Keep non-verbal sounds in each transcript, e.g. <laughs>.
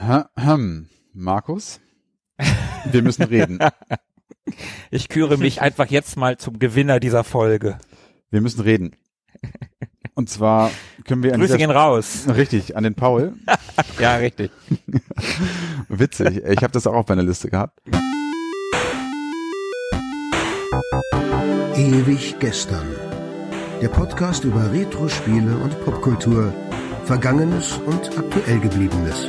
Hm, Markus, wir müssen reden. <laughs> Ich küre mich einfach jetzt mal zum Gewinner dieser Folge. Wir müssen reden. Und zwar können wir an Grüße gehen raus. Richtig, an den Paul. <laughs> Ja, richtig. <laughs> Witzig. Ich habe das auch auf meiner Liste gehabt. Ewig gestern. Der Podcast über Retro-Spiele und Popkultur, Vergangenes und aktuell gebliebenes.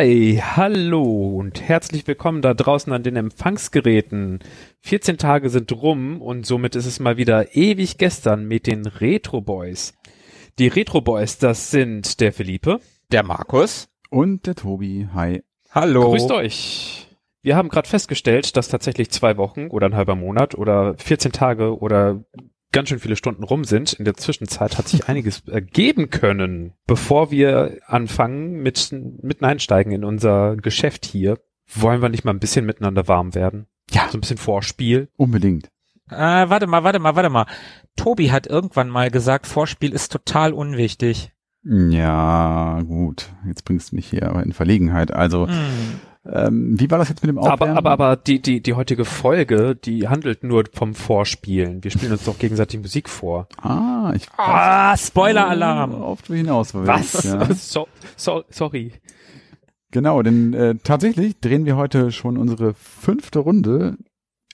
Hi, hallo und herzlich willkommen da draußen an den Empfangsgeräten. 14 Tage sind rum und somit ist es mal wieder ewig gestern mit den Retro Boys. Die Retro Boys, das sind der Philippe. Der Markus. Und der Tobi. Hi. Hallo. Grüßt euch. Wir haben gerade festgestellt, dass tatsächlich zwei Wochen oder ein halber Monat oder 14 Tage oder ganz schön viele Stunden rum sind. In der Zwischenzeit hat sich einiges <laughs> ergeben können. Bevor wir anfangen mit, mitten einsteigen in unser Geschäft hier, wollen wir nicht mal ein bisschen miteinander warm werden? Ja. So ein bisschen Vorspiel. Unbedingt. Äh, warte mal, warte mal, warte mal. Tobi hat irgendwann mal gesagt, Vorspiel ist total unwichtig. Ja, gut. Jetzt bringst du mich hier aber in Verlegenheit. Also, Hm. Ähm, wie war das jetzt mit dem Aber, Aufwärmen? aber, aber die, die, die heutige Folge, die handelt nur vom Vorspielen. Wir spielen uns doch gegenseitig Musik vor. Ah, ich Ah, Spoiler-Alarm. Auf du hinaus Was? Ja. <laughs> So, so, sorry. Genau, denn äh, tatsächlich drehen wir heute schon unsere fünfte Runde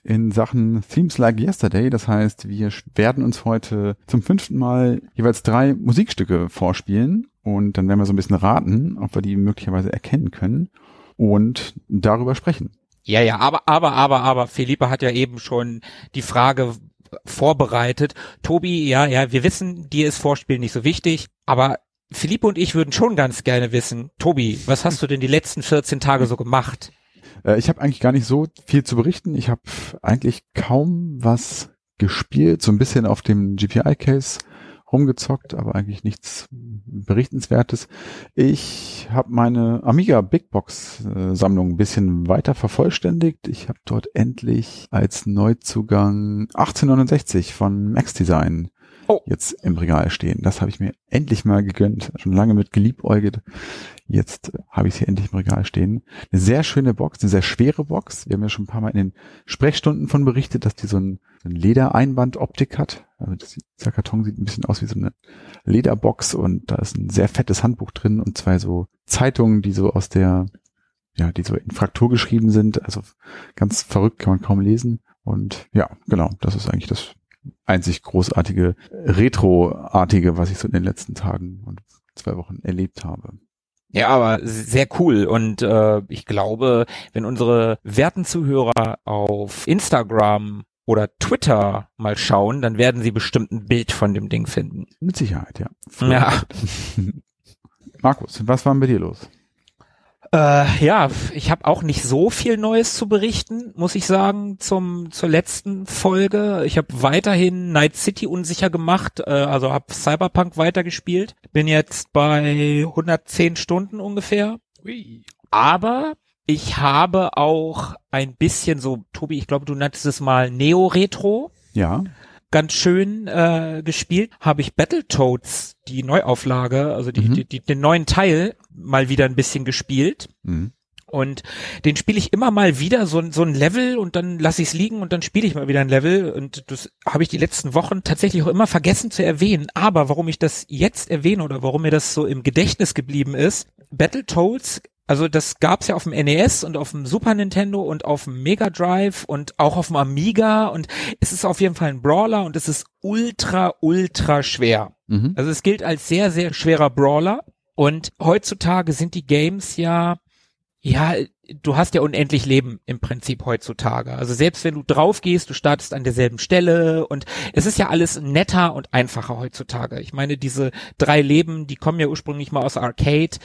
in Sachen Themes Like Yesterday. Das heißt, wir werden uns heute zum fünften Mal jeweils drei Musikstücke vorspielen und dann werden wir so ein bisschen raten, ob wir die möglicherweise erkennen können und darüber sprechen. Ja, ja, aber, aber, aber, aber, Philippe hat ja eben schon die Frage vorbereitet. Tobi, ja, ja, wir wissen, dir ist Vorspiel nicht so wichtig, aber Philippe und ich würden schon ganz gerne wissen, Tobi, was hast du denn die letzten 14 Tage so gemacht? Äh, ich habe eigentlich gar nicht so viel zu berichten. Ich habe eigentlich kaum was gespielt, so ein bisschen auf dem GPI-Case rumgezockt, aber eigentlich nichts berichtenswertes. Ich habe meine Amiga Big Box äh, Sammlung ein bisschen weiter vervollständigt. Ich habe dort endlich als Neuzugang 1869 von Max Design Oh. jetzt im Regal stehen. Das habe ich mir endlich mal gegönnt. Schon lange mit geliebäugelt. Jetzt habe ich sie endlich im Regal stehen. Eine sehr schöne Box, eine sehr schwere Box. Wir haben ja schon ein paar Mal in den Sprechstunden von berichtet, dass die so ein, so ein Ledereinbandoptik hat. Also das, dieser Karton sieht ein bisschen aus wie so eine Lederbox und da ist ein sehr fettes Handbuch drin und zwei so Zeitungen, die so aus der, ja, die so in Fraktur geschrieben sind. Also ganz verrückt, kann man kaum lesen. Und ja, genau, das ist eigentlich das einzig großartige, retroartige, was ich so in den letzten Tagen und zwei Wochen erlebt habe. Ja, aber sehr cool. Und äh, ich glaube, wenn unsere werten Zuhörer auf Instagram oder Twitter mal schauen, dann werden sie bestimmt ein Bild von dem Ding finden. Mit Sicherheit, ja. Ja. <laughs> Markus, was war denn bei dir los? Äh, ja, ich habe auch nicht so viel Neues zu berichten, muss ich sagen, zum zur letzten Folge. Ich habe weiterhin Night City unsicher gemacht, äh, also habe Cyberpunk weitergespielt. Bin jetzt bei 110 Stunden ungefähr. Aber ich habe auch ein bisschen so, Tobi, ich glaube, du nanntest es mal Neo-Retro Ja. Ganz schön äh, gespielt, habe ich Battletoads, die Neuauflage, also die, Mhm. die, die, den neuen Teil, mal wieder ein bisschen gespielt. Mhm. Und den spiele ich immer mal wieder so, so ein Level und dann lasse ich es liegen und dann spiele ich mal wieder ein Level. Und das habe ich die letzten Wochen tatsächlich auch immer vergessen zu erwähnen. Aber warum ich das jetzt erwähne oder warum mir das so im Gedächtnis geblieben ist, Battletoads, also das gab's ja auf dem NES und auf dem Super Nintendo und auf dem Mega Drive und auch auf dem Amiga und es ist auf jeden Fall ein Brawler und es ist ultra, ultra schwer. Mhm. Also es gilt als sehr, sehr schwerer Brawler. Und heutzutage sind die Games ja, ja, du hast ja unendlich Leben im Prinzip heutzutage. Also selbst wenn du drauf gehst, du startest an derselben Stelle und es ist ja alles netter und einfacher heutzutage. Ich meine, diese drei Leben, die kommen ja ursprünglich mal aus Arcade,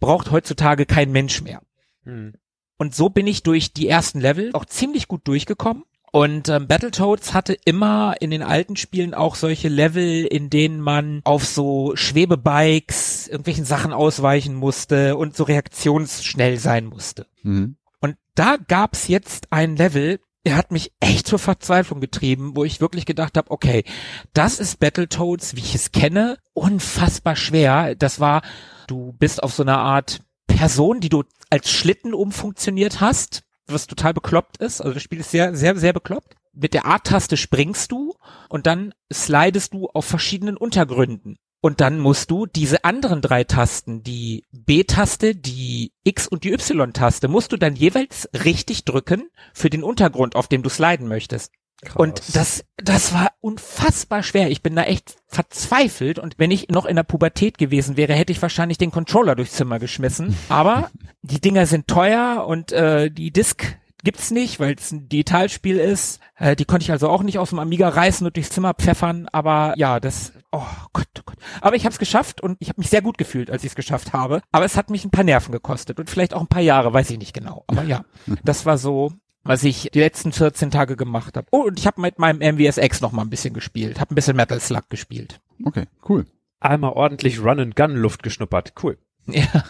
braucht heutzutage kein Mensch mehr. Hm. Und so bin ich durch die ersten Level auch ziemlich gut durchgekommen. Und ähm, Battletoads hatte immer in den alten Spielen auch solche Level, in denen man auf so Schwebebikes irgendwelchen Sachen ausweichen musste und so reaktionsschnell sein musste. Mhm. Und da gab's jetzt ein Level, der hat mich echt zur Verzweiflung getrieben, wo ich wirklich gedacht habe, okay, das ist Battletoads, wie ich es kenne, unfassbar schwer. Das war, du bist auf so einer Art Person, die du als Schlitten umfunktioniert hast, was total bekloppt ist. Also das Spiel ist sehr, sehr, sehr bekloppt. Mit der A-Taste springst du und dann slidest du auf verschiedenen Untergründen. Und dann musst du diese anderen drei Tasten, die B-Taste, die X und die Y-Taste, musst du dann jeweils richtig drücken für den Untergrund, auf dem du sliden möchtest. Krass. Und das, das war unfassbar schwer. Ich bin da echt verzweifelt. Und wenn ich noch in der Pubertät gewesen wäre, hätte ich wahrscheinlich den Controller durchs Zimmer geschmissen. <laughs> Aber die Dinger sind teuer und äh, die Disk gibt's nicht, weil es ein Digitalspiel ist. Äh, die konnte ich also auch nicht aus dem Amiga reißen und durchs Zimmer pfeffern. Aber ja, das, oh Gott, oh Gott. Aber ich habe es geschafft und ich habe mich sehr gut gefühlt, als ich es geschafft habe. Aber es hat mich ein paar Nerven gekostet und vielleicht auch ein paar Jahre, weiß ich nicht genau. Aber ja, <laughs> das war so was ich die letzten 14 Tage gemacht habe. Oh, und ich habe mit meinem MVSX noch mal ein bisschen gespielt. Habe ein bisschen Metal Slug gespielt. Okay, cool. Einmal ordentlich Run and Gun Luft geschnuppert. Cool. <laughs> Ja.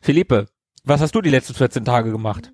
Philippe, was hast du die letzten 14 Tage gemacht?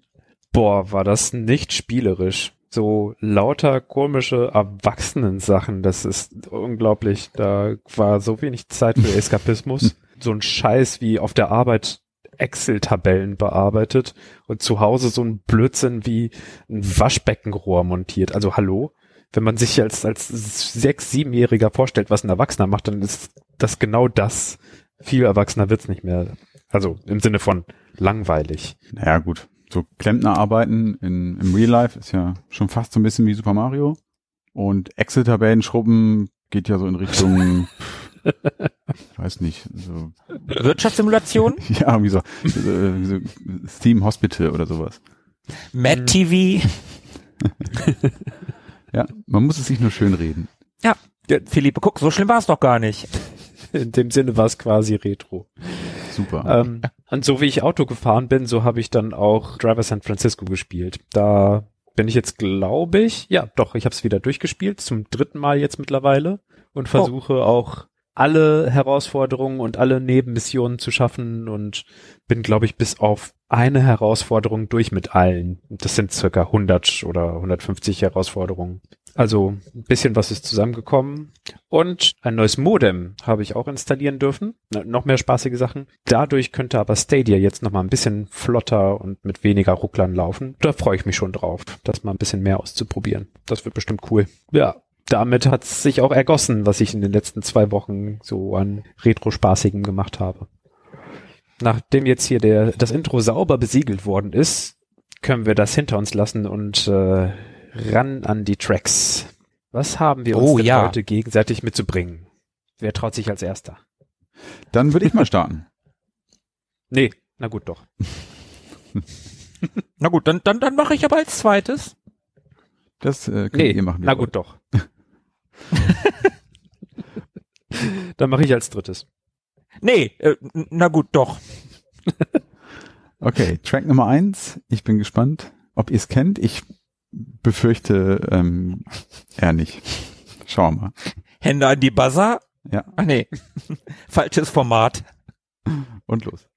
Boah, war das nicht spielerisch. So lauter komische Erwachsenen-Sachen, das ist unglaublich. Da war so wenig Zeit für <laughs> Eskapismus. so ein Scheiß wie auf der Arbeit Excel-Tabellen bearbeitet und zu Hause so ein Blödsinn wie ein Waschbeckenrohr montiert. Also hallo? Wenn man sich als, als sechs-, siebenjähriger vorstellt, was ein Erwachsener macht, dann ist das genau das. Viel erwachsener wird's nicht mehr. Also im Sinne von langweilig. Naja, gut. So Klempnerarbeiten in, im Real Life ist ja schon fast so ein bisschen wie Super Mario. Und Excel-Tabellen schrubben geht ja so in Richtung, ich <laughs> weiß nicht, so, Wirtschaftssimulation? <laughs> ja, irgendwie so, so, so Steam Hospital oder sowas. Mad TV? <laughs> Ja, man muss es sich nur schön reden. Ja. Philippe, guck, so schlimm war es doch gar nicht. In dem Sinne war es quasi Retro. Super. Ähm, und so wie ich Auto gefahren bin, so habe ich dann auch Driver San Francisco gespielt. Da bin ich jetzt, glaube ich, ja, doch, ich habe es wieder durchgespielt, zum dritten Mal jetzt mittlerweile und versuche auch alle Herausforderungen und alle Nebenmissionen zu schaffen und bin, glaube ich, bis auf eine Herausforderung durch mit allen. Das sind circa 100 oder 150 Herausforderungen. Also ein bisschen was ist zusammengekommen. Und ein neues Modem habe ich auch installieren dürfen. Noch mehr spaßige Sachen. Dadurch könnte aber Stadia jetzt noch mal ein bisschen flotter und mit weniger Rucklern laufen. Da freue ich mich schon drauf, das mal ein bisschen mehr auszuprobieren. Das wird bestimmt cool. Ja, damit hat es sich auch ergossen, was ich in den letzten zwei Wochen so an Retro-Spaßigem gemacht habe. Nachdem jetzt hier der, das Intro sauber besiegelt worden ist, können wir das hinter uns lassen und äh, ran an die Tracks. Was haben wir uns Oh, denn ja. heute gegenseitig mitzubringen? Wer traut sich als erster? Dann würde ich mal starten. <laughs> Nee, na gut doch. <laughs> Na gut, dann, dann, dann mache ich aber als zweites. Das äh, könnt Nee, ihr machen. wie na gut doch. <laughs> <laughs> Dann mache ich als drittes. Nee, äh, na gut, doch. <laughs> Okay, Track Nummer eins. Ich bin gespannt, ob ihr es kennt. Ich befürchte ähm, eher nicht. Schauen wir mal. Hände an die Buzzer. Ja. Ach nee, <laughs> falsches Format. Und los.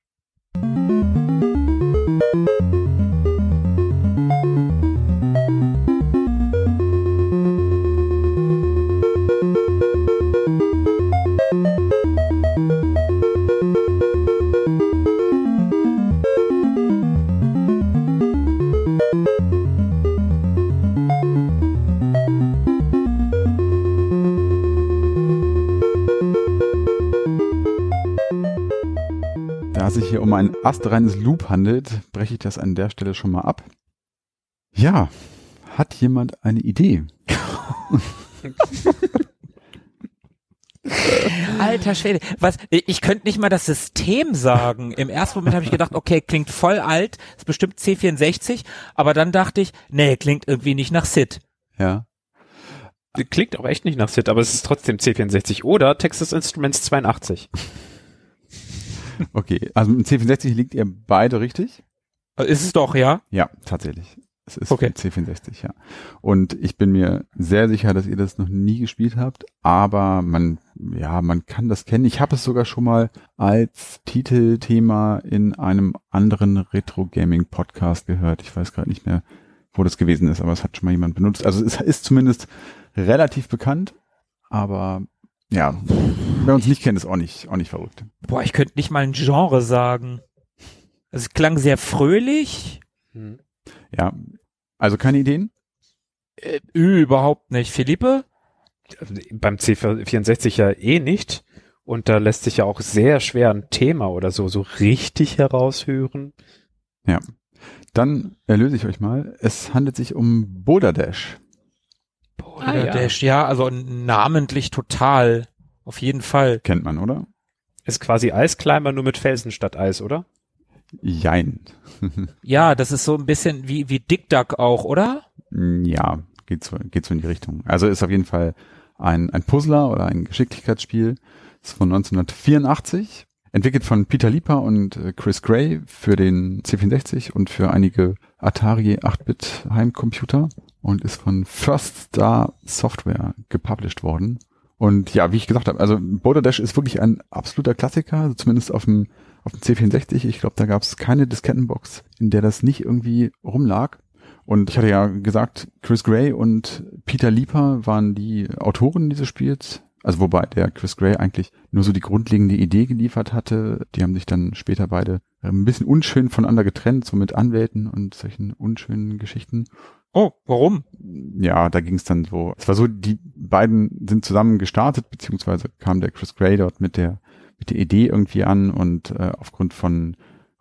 Sich hier um ein astreines Loop handelt, breche ich das an der Stelle schon mal ab. Ja, hat jemand eine Idee? Alter Schwede. Was, ich könnte nicht mal das System sagen. Im ersten Moment habe ich gedacht, okay, klingt voll alt, ist bestimmt C64, aber dann dachte ich, nee, klingt irgendwie nicht nach SID. Ja. Klingt auch echt nicht nach SID, aber es ist trotzdem C64 oder Texas Instruments 82. Okay, also dem C64 liegt ihr beide richtig. Äh, Ist es doch, ja? Ja, tatsächlich. Es ist Okay. für C64, ja. Und ich bin mir sehr sicher, dass ihr das noch nie gespielt habt, aber man, ja, man kann das kennen. Ich habe es sogar schon mal als Titelthema in einem anderen Retro-Gaming-Podcast gehört. Ich weiß gerade nicht mehr, wo das gewesen ist, aber es hat schon mal jemand benutzt. Also es ist zumindest relativ bekannt, aber ja, wer uns nicht kennt, ist auch nicht, auch nicht verrückt. Boah, ich könnte nicht mal ein Genre sagen. Es klang sehr fröhlich. Hm. Ja, also keine Ideen? Äh, überhaupt nicht. Philippe? Beim C64 ja eh nicht. Und da lässt sich ja auch sehr schwer ein Thema oder so so richtig heraushören. Dann erlöse ich euch mal. Es handelt sich um Boulder Dash. Ah, ja. Dash, ja, also namentlich total. Auf jeden Fall. Kennt man, oder? Ist quasi Eisclimber nur mit Felsen statt Eis, oder? Jein. <laughs> Ja, das ist so ein bisschen wie, wie Dick Duck auch, oder? ja, geht so, geht so in die Richtung. Also ist auf jeden Fall ein, ein Puzzler oder ein Geschicklichkeitsspiel. Ist von 1984. Entwickelt von Peter Lieper und äh, Chris Gray für den C64 und für einige Atari 8-Bit Heimcomputer und ist von First Star Software gepublished worden. Und ja, wie ich gesagt habe, also Boulder Dash ist wirklich ein absoluter Klassiker, also zumindest auf dem, auf dem C64. Ich glaube, da gab es keine Diskettenbox, in der das nicht irgendwie rumlag. Und ich hatte ja gesagt, Chris Gray und Peter Lieper waren die Autoren dieses Spiels. Also wobei der Chris Gray eigentlich nur so die grundlegende Idee geliefert hatte. Die haben sich dann später beide ein bisschen unschön voneinander getrennt, so mit Anwälten und solchen unschönen Geschichten. Oh, warum? Ja, da ging es dann so. Es war so, die beiden sind zusammen gestartet, beziehungsweise kam der Chris Gray dort mit der mit der Idee irgendwie an und äh, aufgrund von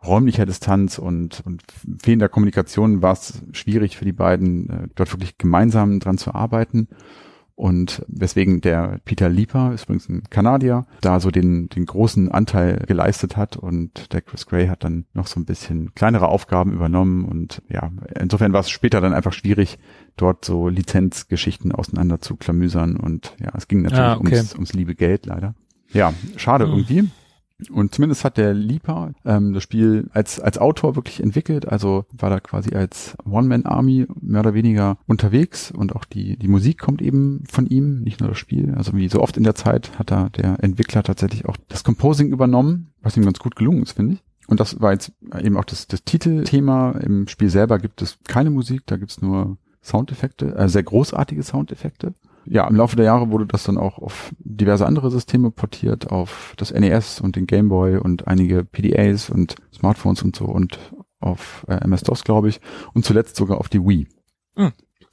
räumlicher Distanz und, und fehlender Kommunikation war es schwierig für die beiden, äh, dort wirklich gemeinsam dran zu arbeiten. Und weswegen der Peter Lieper, ist übrigens ein Kanadier, da so den, den großen Anteil geleistet hat und der Chris Gray hat dann noch so ein bisschen kleinere Aufgaben übernommen und ja, insofern war es später dann einfach schwierig, dort so Lizenzgeschichten auseinander zu klamüsern und ja, es ging natürlich Ah, okay. ums, ums liebe Geld leider. Ja, schade Hm. irgendwie. Und zumindest hat der Lieper ähm, das Spiel als, als Autor wirklich entwickelt, also war da quasi als One-Man-Army mehr oder weniger unterwegs und auch die, die Musik kommt eben von ihm, nicht nur das Spiel. Also wie so oft in der Zeit hat da der Entwickler tatsächlich auch das Composing übernommen, was ihm ganz gut gelungen ist, finde ich. Und das war jetzt eben auch das, das Titelthema. Im Spiel selber gibt es keine Musik, da gibt's nur Soundeffekte, äh, sehr großartige Soundeffekte ja, im Laufe der Jahre wurde das dann auch auf diverse andere Systeme portiert, auf das NES und den Game Boy und einige PDAs und Smartphones und so und auf äh, MS-DOS, glaube ich, und zuletzt sogar auf die Wii.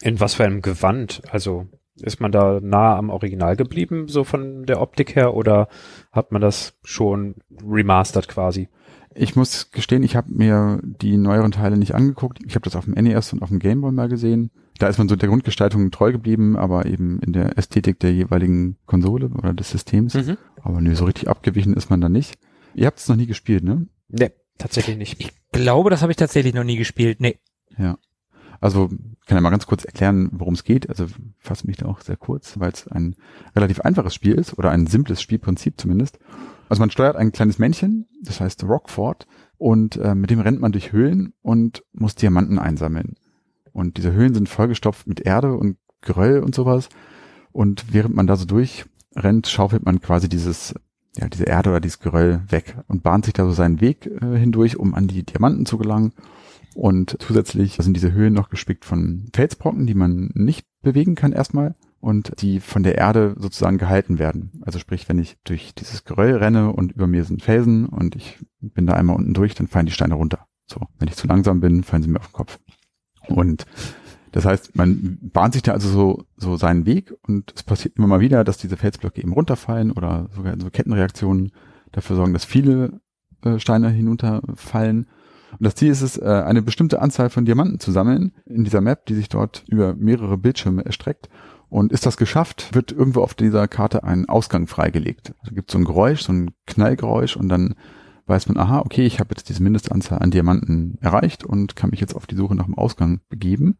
In was für einem Gewand? Also ist man da nah am Original geblieben, so von der Optik her, oder hat man das schon remastered quasi? Ich muss gestehen, ich habe mir die neueren Teile nicht angeguckt. Ich habe das auf dem NES und auf dem Game Boy mal gesehen. Da ist man so der Grundgestaltung treu geblieben, aber eben in der Ästhetik der jeweiligen Konsole oder des Systems. Mhm. Aber nö, so richtig abgewichen ist man da nicht. Ihr habt es noch nie gespielt, ne? Nee, tatsächlich nicht. Ich glaube, das habe ich tatsächlich noch nie gespielt. Nee. Ja. Also kann ja mal ganz kurz erklären, worum es geht. Also fasse mich da auch sehr kurz, weil es ein relativ einfaches Spiel ist oder ein simples Spielprinzip zumindest. Also man steuert ein kleines Männchen, das heißt Rockford, und äh, mit dem rennt man durch Höhlen und muss Diamanten einsammeln. Und diese Höhlen sind vollgestopft mit Erde und Geröll und sowas. Und während man da so durchrennt, schaufelt man quasi dieses, ja, diese Erde oder dieses Geröll weg und bahnt sich da so seinen Weg äh, hindurch, um an die Diamanten zu gelangen. Und zusätzlich sind diese Höhlen noch gespickt von Felsbrocken, die man nicht bewegen kann erstmal und die von der Erde sozusagen gehalten werden. Also sprich, wenn ich durch dieses Geröll renne und über mir sind Felsen und ich bin da einmal unten durch, dann fallen die Steine runter. So, wenn ich zu langsam bin, fallen sie mir auf den Kopf. Und das heißt, man bahnt sich da also so, so seinen Weg und es passiert immer mal wieder, dass diese Felsblöcke eben runterfallen oder sogar so Kettenreaktionen dafür sorgen, dass viele äh, Steine hinunterfallen. Und das Ziel ist es, äh, eine bestimmte Anzahl von Diamanten zu sammeln in dieser Map, die sich dort über mehrere Bildschirme erstreckt. Und ist das geschafft, wird irgendwo auf dieser Karte ein Ausgang freigelegt. Also gibt so ein Geräusch, so ein Knallgeräusch und dann weiß man, aha, okay, ich habe jetzt diese Mindestanzahl an Diamanten erreicht und kann mich jetzt auf die Suche nach dem Ausgang begeben.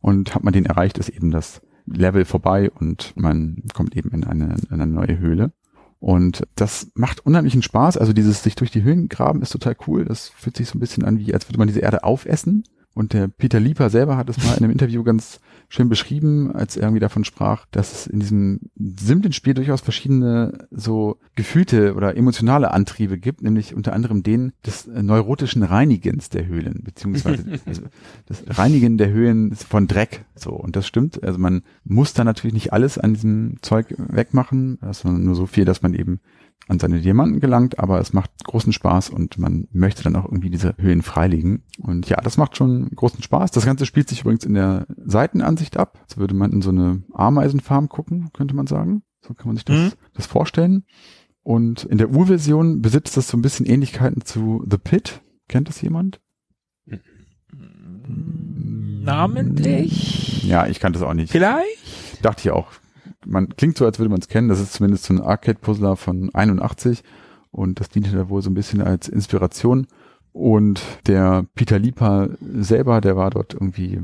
Und hat man den erreicht, ist eben das Level vorbei und man kommt eben in eine, in eine neue Höhle. Und das macht unheimlichen Spaß. Also dieses sich durch die Höhen graben ist total cool. Das fühlt sich so ein bisschen an, wie als würde man diese Erde aufessen. Und der Peter Lieper selber hat es mal in einem Interview ganz schön beschrieben, als er irgendwie davon sprach, dass es in diesem simplen Spiel durchaus verschiedene so gefühlte oder emotionale Antriebe gibt, nämlich unter anderem den des neurotischen Reinigens der Höhlen, beziehungsweise <laughs> das Reinigen der Höhlen von Dreck. So, und das stimmt. Also man muss da natürlich nicht alles an diesem Zeug wegmachen, sondern nur so viel, dass man eben an seine Diamanten gelangt, aber es macht großen Spaß und man möchte dann auch irgendwie diese Höhen freilegen. Und ja, das macht schon großen Spaß. Das Ganze spielt sich übrigens in der Seitenansicht ab. So würde man in so eine Ameisenfarm gucken, könnte man sagen. So kann man sich das, mhm. das vorstellen. Und in der Urversion besitzt das so ein bisschen Ähnlichkeiten zu The Pit. Kennt das jemand? Namentlich? Ja, ich kannte das auch nicht. Vielleicht? Dachte ich auch man klingt so, als würde man es kennen. Das ist zumindest so ein Arcade-Puzzler von 81 und das diente da wohl so ein bisschen als Inspiration. Und der Peter Lieper selber, der war dort irgendwie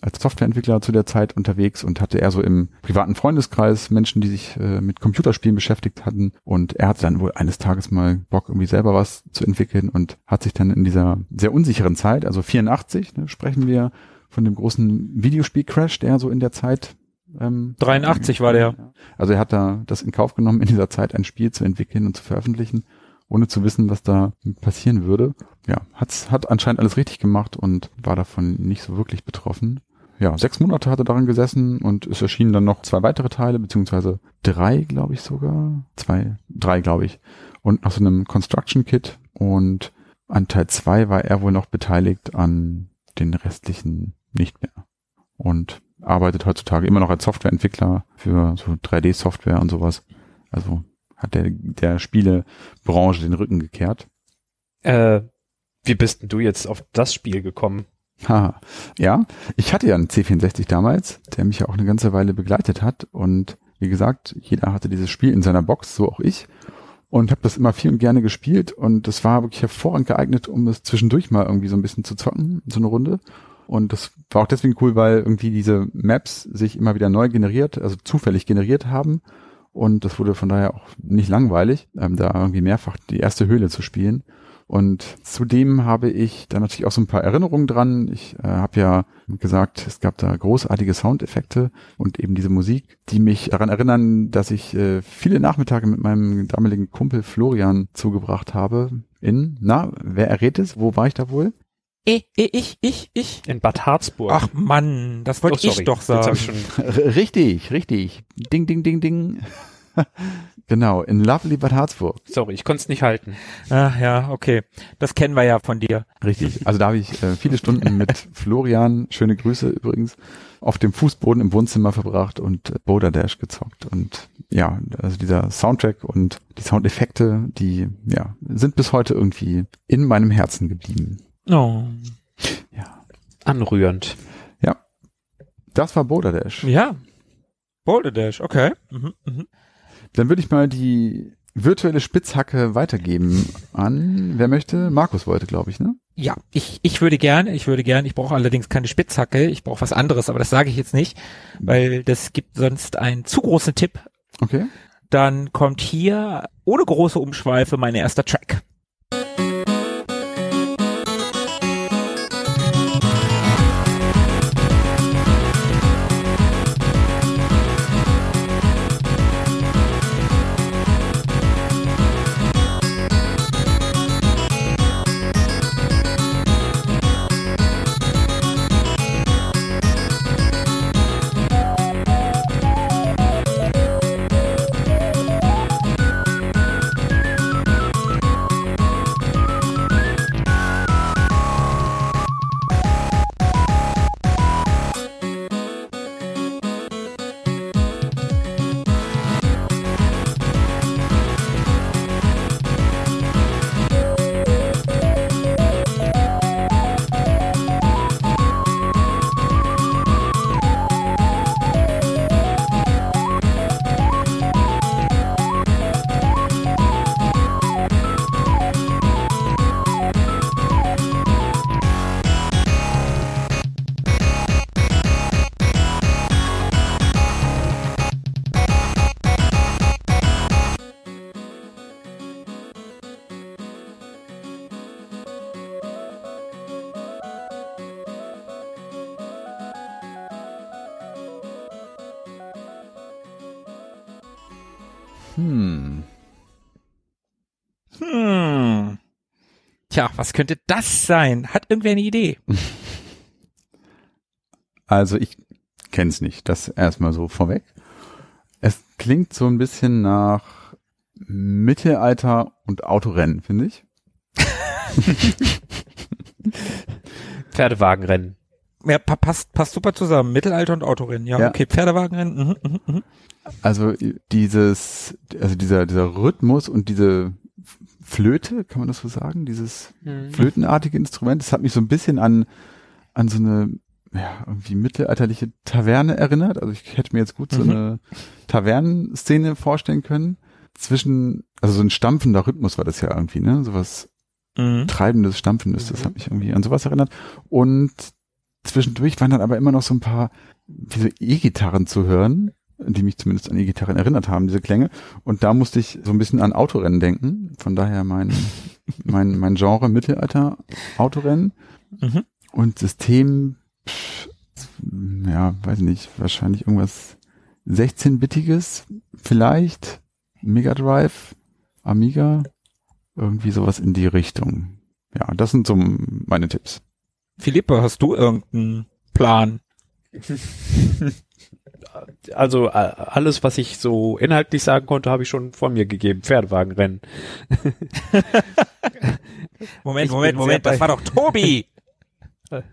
als Softwareentwickler zu der Zeit unterwegs und hatte eher so im privaten Freundeskreis Menschen, die sich äh, mit Computerspielen beschäftigt hatten. Und er hatte dann wohl eines Tages mal Bock, irgendwie selber was zu entwickeln und hat sich dann in dieser sehr unsicheren Zeit, also 84, ne, sprechen wir von dem großen Videospiel-Crash, der so in der Zeit ähm, 83 war der. Also er hat da das in Kauf genommen, in dieser Zeit ein Spiel zu entwickeln und zu veröffentlichen, ohne zu wissen, was da passieren würde. Ja, hat's, hat anscheinend alles richtig gemacht und war davon nicht so wirklich betroffen. Ja, sechs Monate hat er daran gesessen und es erschienen dann noch zwei weitere Teile, beziehungsweise drei, glaube ich sogar. Zwei, drei, glaube ich. Und noch so einem Construction Kit. Und an Teil zwei war er wohl noch beteiligt, an den restlichen nicht mehr. Und arbeitet heutzutage immer noch als Softwareentwickler für so 3D-Software und sowas. Also hat der, der Spielebranche den Rücken gekehrt. Äh, wie bist denn du jetzt auf das Spiel gekommen? Ha, ja, ich hatte ja einen C64 damals, der mich ja auch eine ganze Weile begleitet hat und wie gesagt, jeder hatte dieses Spiel in seiner Box, so auch ich und habe das immer viel und gerne gespielt und das war wirklich hervorragend geeignet, um es zwischendurch mal irgendwie so ein bisschen zu zocken, so eine Runde und das war auch deswegen cool, weil irgendwie diese Maps sich immer wieder neu generiert, also zufällig generiert haben. Und das wurde von daher auch nicht langweilig, ähm, da irgendwie mehrfach die erste Höhle zu spielen. Und zudem habe ich da natürlich auch so ein paar Erinnerungen dran. Ich äh, habe ja gesagt, es gab da großartige Soundeffekte und eben diese Musik, die mich daran erinnern, dass ich äh, viele Nachmittage mit meinem damaligen Kumpel Florian zugebracht habe. In, na, wer errät es? Wo war ich da wohl? Ich, ich, ich, ich. In Bad Harzburg. Ach Mann, das wollte oh, ich doch sagen. Ich <laughs> richtig, richtig. Ding, ding, ding, ding. <laughs> genau, in Lovely Bad Harzburg. Sorry, ich konnte es nicht halten. Ach ja, okay. Das kennen wir ja von dir. Richtig. Also da habe ich äh, viele Stunden mit <laughs> Florian, schöne Grüße übrigens, auf dem Fußboden im Wohnzimmer verbracht und äh, Boulder Dash gezockt. Und ja, also dieser Soundtrack und die Soundeffekte, die ja, sind bis heute irgendwie in meinem Herzen geblieben. Oh. Ja. Anrührend. Ja. Das war Boulder Dash. Ja. Boulder Dash, okay. Mhm, mhm. Dann würde ich mal die virtuelle Spitzhacke weitergeben an, wer möchte? Markus wollte, glaube ich, ne? Ja, ich, ich würde gern, ich würde gern, ich brauche allerdings keine Spitzhacke, ich brauche was anderes, aber das sage ich jetzt nicht, weil das gibt sonst einen zu großen Tipp. Okay. Dann kommt hier ohne große Umschweife mein erster Track. Tja, was könnte das sein? Hat irgendwer eine Idee? <laughs> Also ich kenn's nicht. Das erstmal so vorweg. Es klingt so ein bisschen nach Mittelalter und Autorennen, finde ich. <laughs> Pferdewagenrennen. Ja, pa- passt, passt super zusammen. Mittelalter und Autorennen. Ja, Ja. okay. Pferdewagenrennen. Mhm, mhm, mhm. Also dieses, also dieser, dieser Rhythmus und diese Flöte, kann man das so sagen? Dieses flötenartige Instrument, das hat mich so ein bisschen an, an so eine, ja, irgendwie mittelalterliche Taverne erinnert. Also ich hätte mir jetzt gut so Mhm. eine Tavernenszene vorstellen können. Zwischen, also so ein stampfender Rhythmus war das ja irgendwie, ne? Sowas Mhm. treibendes, stampfendes, das hat mich irgendwie an sowas erinnert. Und zwischendurch waren dann aber immer noch so ein paar, wie so E-Gitarren zu hören, die mich zumindest an E-Gitarren erinnert haben, diese Klänge. Und da musste ich so ein bisschen an Autorennen denken. Von daher mein, <laughs> mein, mein Genre Mittelalter Autorennen. Mhm. Und System, pff, ja, weiß nicht, wahrscheinlich irgendwas 16-bittiges, vielleicht Mega Drive, Amiga, irgendwie sowas in die Richtung. Ja, das sind so meine Tipps. Philippe, hast du irgendeinen Plan? <laughs> Also äh, alles, was ich so inhaltlich sagen konnte, habe ich schon von mir gegeben. Pferdewagenrennen. <laughs> Moment, Ich Moment, Moment, das war doch Tobi. <laughs>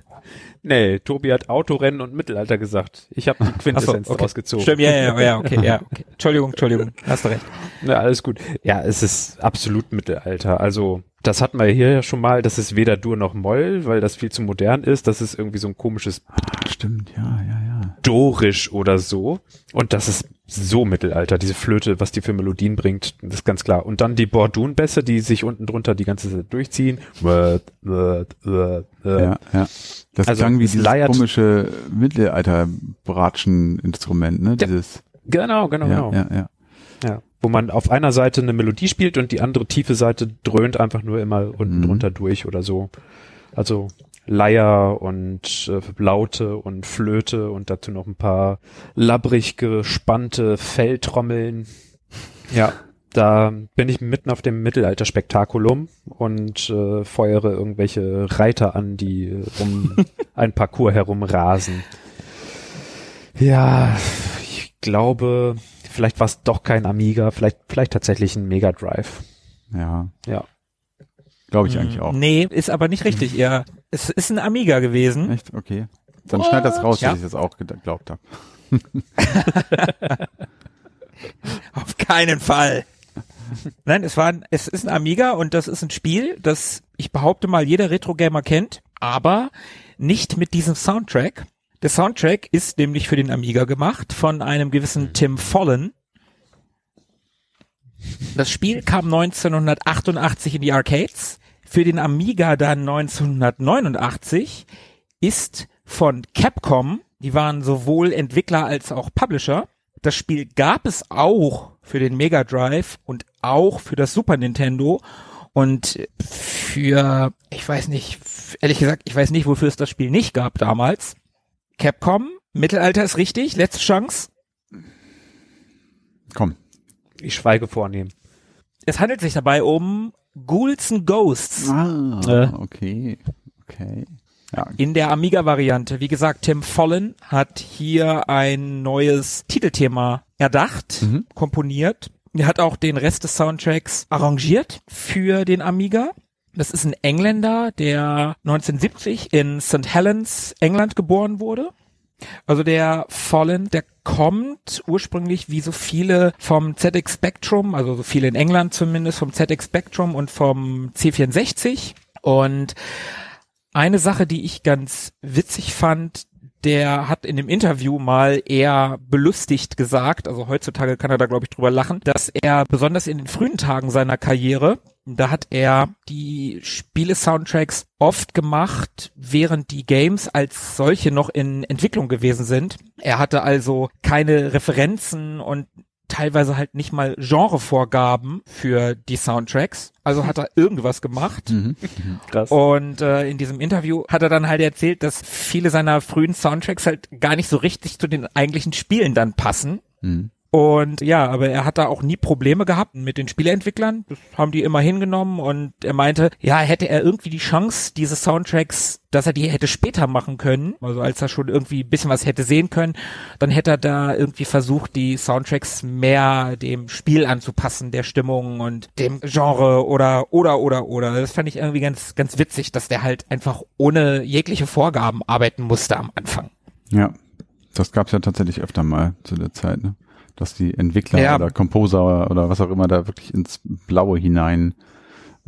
Nee, Tobi hat Autorennen und Mittelalter gesagt. Ich habe die Quintessenz okay. daraus gezogen. Stimmt, ja, ja, ja, <laughs> okay, ja, okay. Entschuldigung, Entschuldigung, hast du recht. Ja, alles gut. Ja, es ist absolut Mittelalter. Also, das hatten wir hier ja schon mal. Das ist weder Dur noch Moll, weil das viel zu modern ist. Das ist irgendwie so ein komisches Ah, stimmt, ja, ja, ja. Dorisch oder so. Und das ist so Mittelalter. Diese Flöte, was die für Melodien bringt, das ist ganz klar. Und dann die Bordun-Bässe, die sich unten drunter die ganze Zeit durchziehen. Ja, ja. Das Also, klang wie es dieses leiert- komische Mittelalter-Bratschen-Instrument, ne? Dieses, Genau, genau, ja, genau. ja, ja. Ja, wo man auf einer Seite eine Melodie spielt und die andere tiefe Seite dröhnt einfach nur immer unten Mhm. drunter durch oder so. Also Leier und äh, Laute und Flöte und dazu noch ein paar labbrig gespannte Felltrommeln. Ja, da bin ich mitten auf dem Mittelalter-Spektakulum und äh, feuere irgendwelche Reiter an, die um <laughs> ein Parcours herum rasen. Ja, ich glaube, vielleicht war es doch kein Amiga, vielleicht, vielleicht tatsächlich ein Mega Drive. Ja, Ja. glaube ich eigentlich auch. Nee, ist aber nicht richtig. Ja, es ist ein Amiga gewesen. Echt? Okay. Dann schneid das raus, Ja. dass ich das auch geglaubt habe. <laughs> Auf keinen Fall. Nein, es war ein, es ist ein Amiga und das ist ein Spiel, das ich behaupte mal jeder Retro-Gamer kennt, aber nicht mit diesem Soundtrack. Der Soundtrack ist nämlich für den Amiga gemacht von einem gewissen Tim Follen. Das Spiel kam 1988 in die Arcades. Für den Amiga dann 1989 ist von Capcom, die waren sowohl Entwickler als auch Publisher. Das Spiel gab es auch für den Mega Drive und auch für das Super Nintendo und für, ich weiß nicht, ehrlich gesagt, ich weiß nicht, wofür es das Spiel nicht gab damals. Capcom, Mittelalter ist richtig, letzte Chance. Komm. Ich schweige vornehm. Es handelt sich dabei um Ghouls and Ghosts Ah, Äh. okay. Okay. Ja, in der Amiga-Variante. Wie gesagt, Tim Follen hat hier ein neues Titelthema erdacht, Mhm. komponiert. Er hat auch den Rest des Soundtracks arrangiert für den Amiga. Das ist ein Engländer, der 1970 in St. Helens, England geboren wurde. Also der Fallen, der kommt ursprünglich wie so viele vom ZX Spectrum, also so viele in England zumindest, vom ZX Spectrum und vom C64. Und eine Sache, die ich ganz witzig fand, der hat in dem Interview mal eher belustigt gesagt, also heutzutage kann er da glaube ich drüber lachen, dass er besonders in den frühen Tagen seiner Karriere, da hat er die Spiele-Soundtracks oft gemacht, während die Games als solche noch in Entwicklung gewesen sind. Er hatte also keine Referenzen und teilweise halt nicht mal Genrevorgaben für die Soundtracks. Also hat er irgendwas gemacht. Mhm. Krass. Und äh, in diesem Interview hat er dann halt erzählt, dass viele seiner frühen Soundtracks halt gar nicht so richtig zu den eigentlichen Spielen dann passen. Mhm. Und ja, aber er hat da auch nie Probleme gehabt mit den Spieleentwicklern. Das haben die immer hingenommen und er meinte, ja, hätte er irgendwie die Chance, diese Soundtracks, dass er die hätte später machen können, also als er schon irgendwie ein bisschen was hätte sehen können, dann hätte er da irgendwie versucht, die Soundtracks mehr dem Spiel anzupassen, der Stimmung und dem Genre oder, oder, oder, oder. Das fand ich irgendwie ganz, ganz witzig, dass der halt einfach ohne jegliche Vorgaben arbeiten musste am Anfang. Ja, das gab's ja tatsächlich öfter mal zu der Zeit, ne? Dass die Entwickler Ja. oder Composer oder was auch immer da wirklich ins Blaue hinein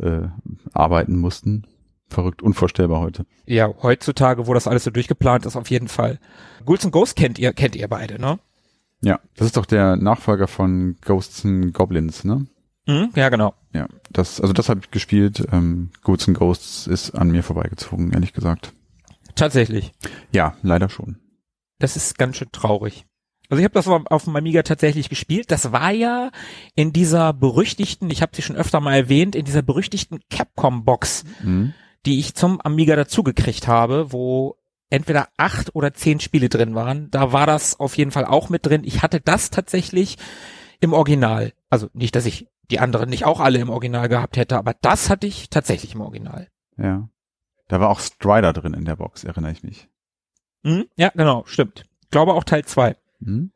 äh, arbeiten mussten. Verrückt, unvorstellbar heute. Ja, heutzutage, wo das alles so durchgeplant ist, auf jeden Fall. Ghouls and Ghosts kennt ihr, kennt ihr beide, ne? Ja, das ist doch der Nachfolger von Ghosts and Goblins, ne? Mhm, ja, genau. Ja, das, also das habe ich gespielt. Ähm, Ghouls and Ghosts ist an mir vorbeigezogen, ehrlich gesagt. Tatsächlich. Ja, leider schon. Das ist ganz schön traurig. Also ich habe das auf dem Amiga tatsächlich gespielt. Das war ja in dieser berüchtigten, ich habe sie schon öfter mal erwähnt, in dieser berüchtigten Capcom-Box, Mhm. die ich zum Amiga dazugekriegt habe, wo entweder acht oder zehn Spiele drin waren. Da war das auf jeden Fall auch mit drin. Ich hatte das tatsächlich im Original. Also nicht, dass ich die anderen nicht auch alle im Original gehabt hätte, aber das hatte ich tatsächlich im Original. Ja. Da war auch Strider drin in der Box, erinnere ich mich. Mhm, ja, genau, stimmt. Ich glaube auch Teil zwei. Mhm.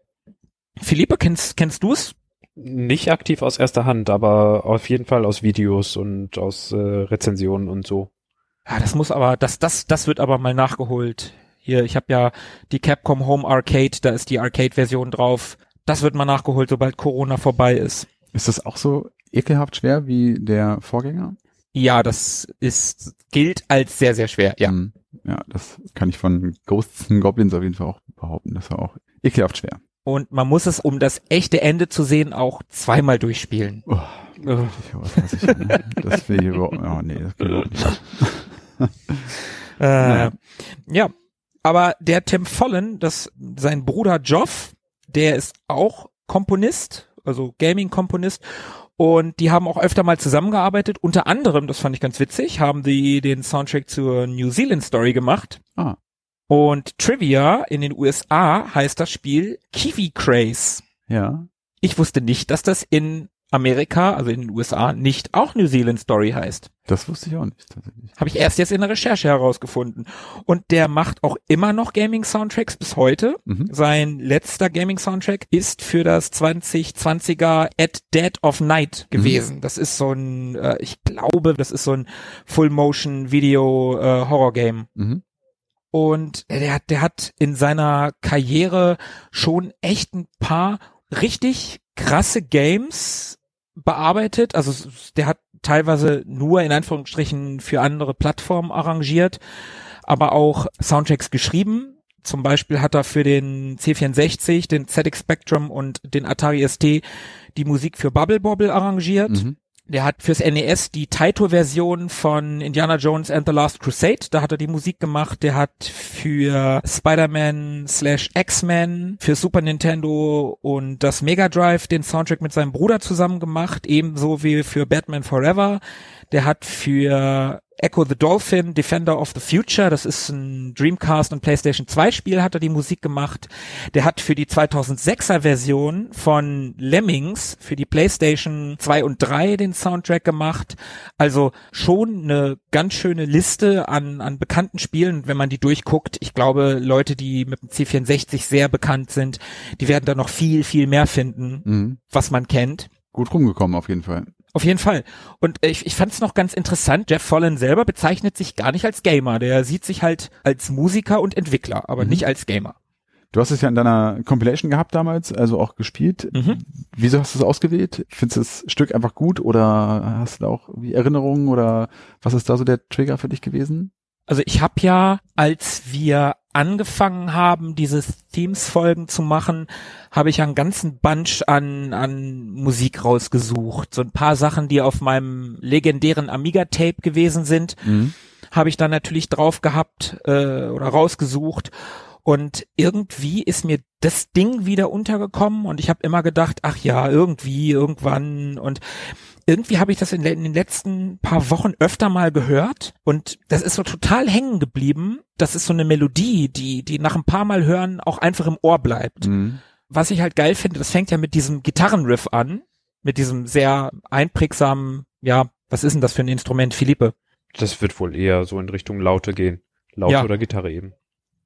Philippe, kennst, kennst du es? Nicht aktiv aus erster Hand, aber auf jeden Fall aus Videos und aus äh, Rezensionen und so. Ja, das muss aber, das, das, das wird aber mal nachgeholt. Hier, ich habe ja die Capcom Home Arcade, da ist die Arcade-Version drauf. Das wird mal nachgeholt, sobald Corona vorbei ist. Ist das auch so ekelhaft schwer wie der Vorgänger? Ja, das ist, gilt als sehr, sehr schwer, ja. Mhm. Ja, das kann ich von Ghosts and Goblins auf jeden Fall auch behaupten. Das war auch ekelhaft schwer. Und man muss es, um das echte Ende zu sehen, auch zweimal durchspielen. Oh, ne? Das will ich überhaupt, oh nee, das geht überhaupt nicht. <laughs> Äh, Naja. Ja, aber der Tim Follen, das, sein Bruder Joff, der ist auch Komponist, also Gaming-Komponist. Und die haben auch öfter mal zusammengearbeitet. Unter anderem, das fand ich ganz witzig, haben die den Soundtrack zur New Zealand Story gemacht. Ah. Und Trivia in den USA heißt das Spiel Kiwi Craze. Ja, Ich wusste nicht, dass das in Amerika, also in den USA, nicht auch New Zealand Story heißt. das wusste ich auch nicht tatsächlich. Habe ich erst jetzt in der Recherche herausgefunden. Und der macht auch immer noch Gaming-Soundtracks bis heute. Mhm. Sein letzter Gaming-Soundtrack ist für das 2020er At Dead of Night gewesen. Das ist so ein, äh, ich glaube, das ist so ein Full-Motion-Video-Horror-Game. Mhm. Und der hat, der hat in seiner Karriere schon echt ein paar richtig krasse Games bearbeitet. Also der hat teilweise nur in Anführungsstrichen für andere Plattformen arrangiert, aber auch Soundtracks geschrieben. Zum Beispiel hat er für den C64, den ZX Spectrum und den Atari ST die Musik für Bubble Bobble arrangiert. Mhm. Der hat fürs NES die Taito-Version von Indiana Jones and the Last Crusade, da hat er die Musik gemacht. Der hat für Spider-Man slash X-Men, für Super Nintendo und das Mega Drive den Soundtrack mit seinem Bruder zusammen gemacht, ebenso wie für Batman Forever. Der hat für Echo the Dolphin, Defender of the Future, das ist ein Dreamcast und PlayStation 2 Spiel, hat er die Musik gemacht. Der hat für die 2006er Version von Lemmings für die PlayStation 2 und 3 den Soundtrack gemacht. Also schon eine ganz schöne Liste an, an bekannten Spielen, wenn man die durchguckt. Ich glaube, Leute, die mit dem C64 sehr bekannt sind, die werden da noch viel, viel mehr finden, Mhm. was man kennt. Gut rumgekommen auf jeden Fall. Auf jeden Fall. Und ich, ich fand es noch ganz interessant, Jeff Follen selber bezeichnet sich gar nicht als Gamer. Der sieht sich halt als Musiker und Entwickler, aber Mhm. nicht als Gamer. Du hast es ja in deiner Compilation gehabt damals, also auch gespielt. Mhm. Wieso hast du es ausgewählt? Findest du das Stück einfach gut oder hast du da auch wie Erinnerungen oder was ist da so der Trigger für dich gewesen? Also ich habe ja, als wir angefangen haben, diese Themes-Folgen zu machen, habe ich einen ganzen Bunch an, an Musik rausgesucht. So ein paar Sachen, die auf meinem legendären Amiga-Tape gewesen sind, Mhm. habe ich dann natürlich drauf gehabt äh, oder rausgesucht. Und irgendwie ist mir das Ding wieder untergekommen und ich habe immer gedacht, ach ja, irgendwie, irgendwann und irgendwie habe ich das in, in den letzten paar Wochen öfter mal gehört und das ist so total hängen geblieben. Das ist so eine Melodie, die, die nach ein paar Mal hören auch einfach im Ohr bleibt. Mhm. was ich halt geil finde, das fängt ja mit diesem Gitarrenriff an, mit diesem sehr einprägsamen, ja, was ist denn das für ein Instrument, Philippe? Das wird wohl eher so in Richtung Laute gehen. Laute Ja. oder Gitarre eben.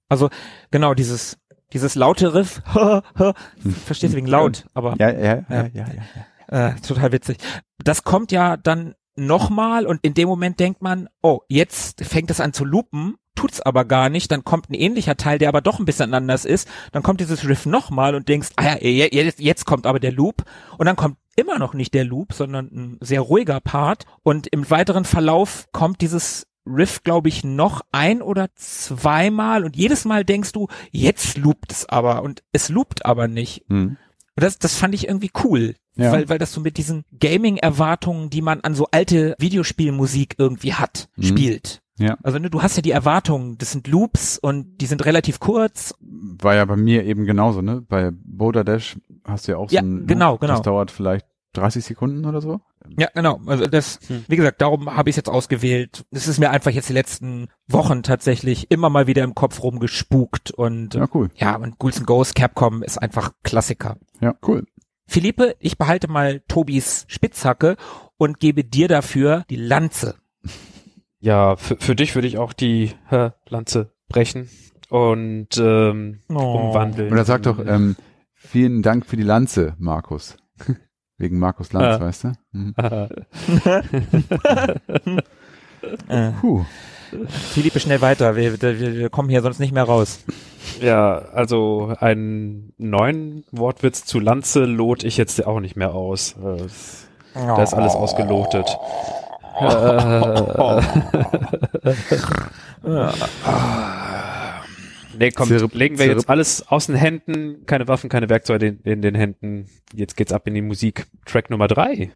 Also genau dieses dieses laute Riff, <laughs> verstehst du wegen laut, aber Ja, ja, ja, Ja. ja, ja. Äh, total witzig. Das kommt ja dann nochmal und in dem Moment denkt man, oh, jetzt fängt es an zu loopen, tut's aber gar nicht, dann kommt ein ähnlicher Teil, der aber doch ein bisschen anders ist, dann kommt dieses Riff nochmal und denkst, ah ja, je- jetzt, jetzt kommt aber der Loop und dann kommt immer noch nicht der Loop, sondern ein sehr ruhiger Part und im weiteren Verlauf kommt dieses Riff, glaube ich, noch ein oder zweimal und jedes Mal denkst du, jetzt loopt es aber und es loopt aber nicht. Hm. Und das, das fand ich irgendwie cool, Ja. weil, weil das so mit diesen Gaming-Erwartungen, die man an so alte Videospielmusik irgendwie hat, Mhm. spielt. Ja. Also ne, du hast ja die Erwartungen, das sind Loops und die sind relativ kurz. War ja bei mir eben genauso, ne? Bei Boulder Dash hast du ja auch so Ja, ein, genau, genau. Das dauert vielleicht 30 Sekunden oder so. Ja, genau. Also das, Hm. wie gesagt, darum habe ich es jetzt ausgewählt. Es ist mir einfach jetzt die letzten Wochen tatsächlich immer mal wieder im Kopf rumgespukt und Ja, cool. ja, und Ghouls and Ghosts Capcom ist einfach Klassiker. Ja, cool. Philippe, ich behalte mal Tobis Spitzhacke und gebe dir dafür die Lanze. Ja, für, für dich würde ich auch die äh, Lanze brechen und ähm, Oh. umwandeln. Oder sag doch, ähm, vielen Dank für die Lanze, Markus. <laughs> Wegen Markus Lanz, Ja. weißt du? <laughs> Puh. Philippe, schnell weiter. Wir, wir, wir kommen hier sonst nicht mehr raus. Ja, also einen neuen Wortwitz zu Lanze lot ich jetzt auch nicht mehr aus. Äh, Da ist alles ausgelotet. <laughs> Nee, komm, legen wir jetzt alles aus den Händen, keine Waffen, keine Werkzeuge in, in den Händen. Jetzt geht's ab in die Musik. Track Nummer drei.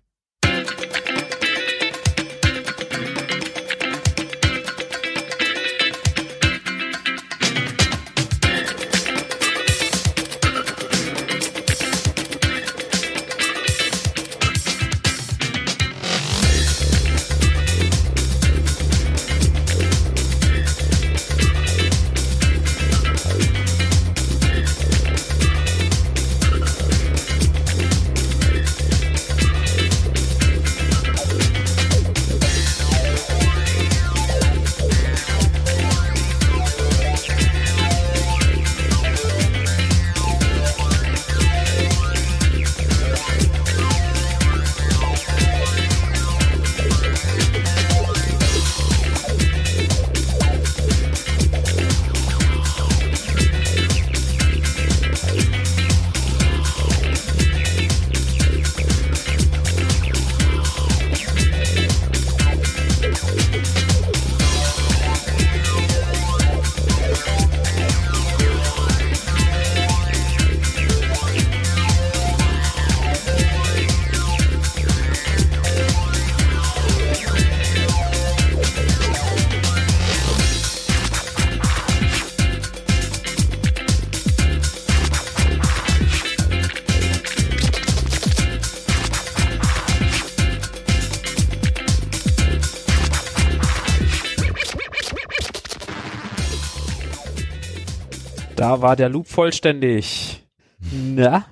Da war der Loop vollständig. Na?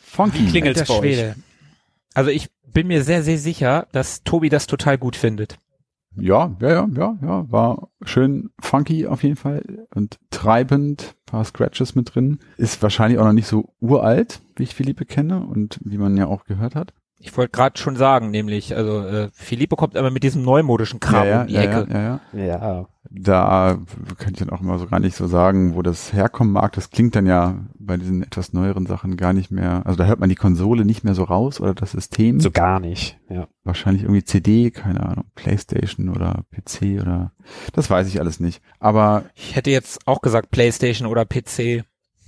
Funky. Klingelt's Alter bei euch? Schwede. Also ich bin mir sehr, sehr sicher, dass Tobi das total gut findet. Ja, ja, ja, ja, ja, war schön funky auf jeden Fall und treibend, paar Scratches mit drin. Ist wahrscheinlich auch noch nicht so uralt, wie ich Philippe kenne und wie man ja auch gehört hat. Ich wollte gerade schon sagen, nämlich, also äh, Philippe kommt immer mit diesem neumodischen Kram ja, um die ja, Ecke. ja, ja, ja. Ja. Da könnte ich dann auch immer so gar nicht so sagen, wo das herkommen mag. Das klingt dann ja bei diesen etwas neueren Sachen gar nicht mehr. Also da hört man die Konsole nicht mehr so raus oder das System. So gar nicht. Ja. Wahrscheinlich irgendwie CD, keine Ahnung, Playstation oder PC oder das weiß ich alles nicht. Aber Ich hätte jetzt auch gesagt PlayStation oder PC.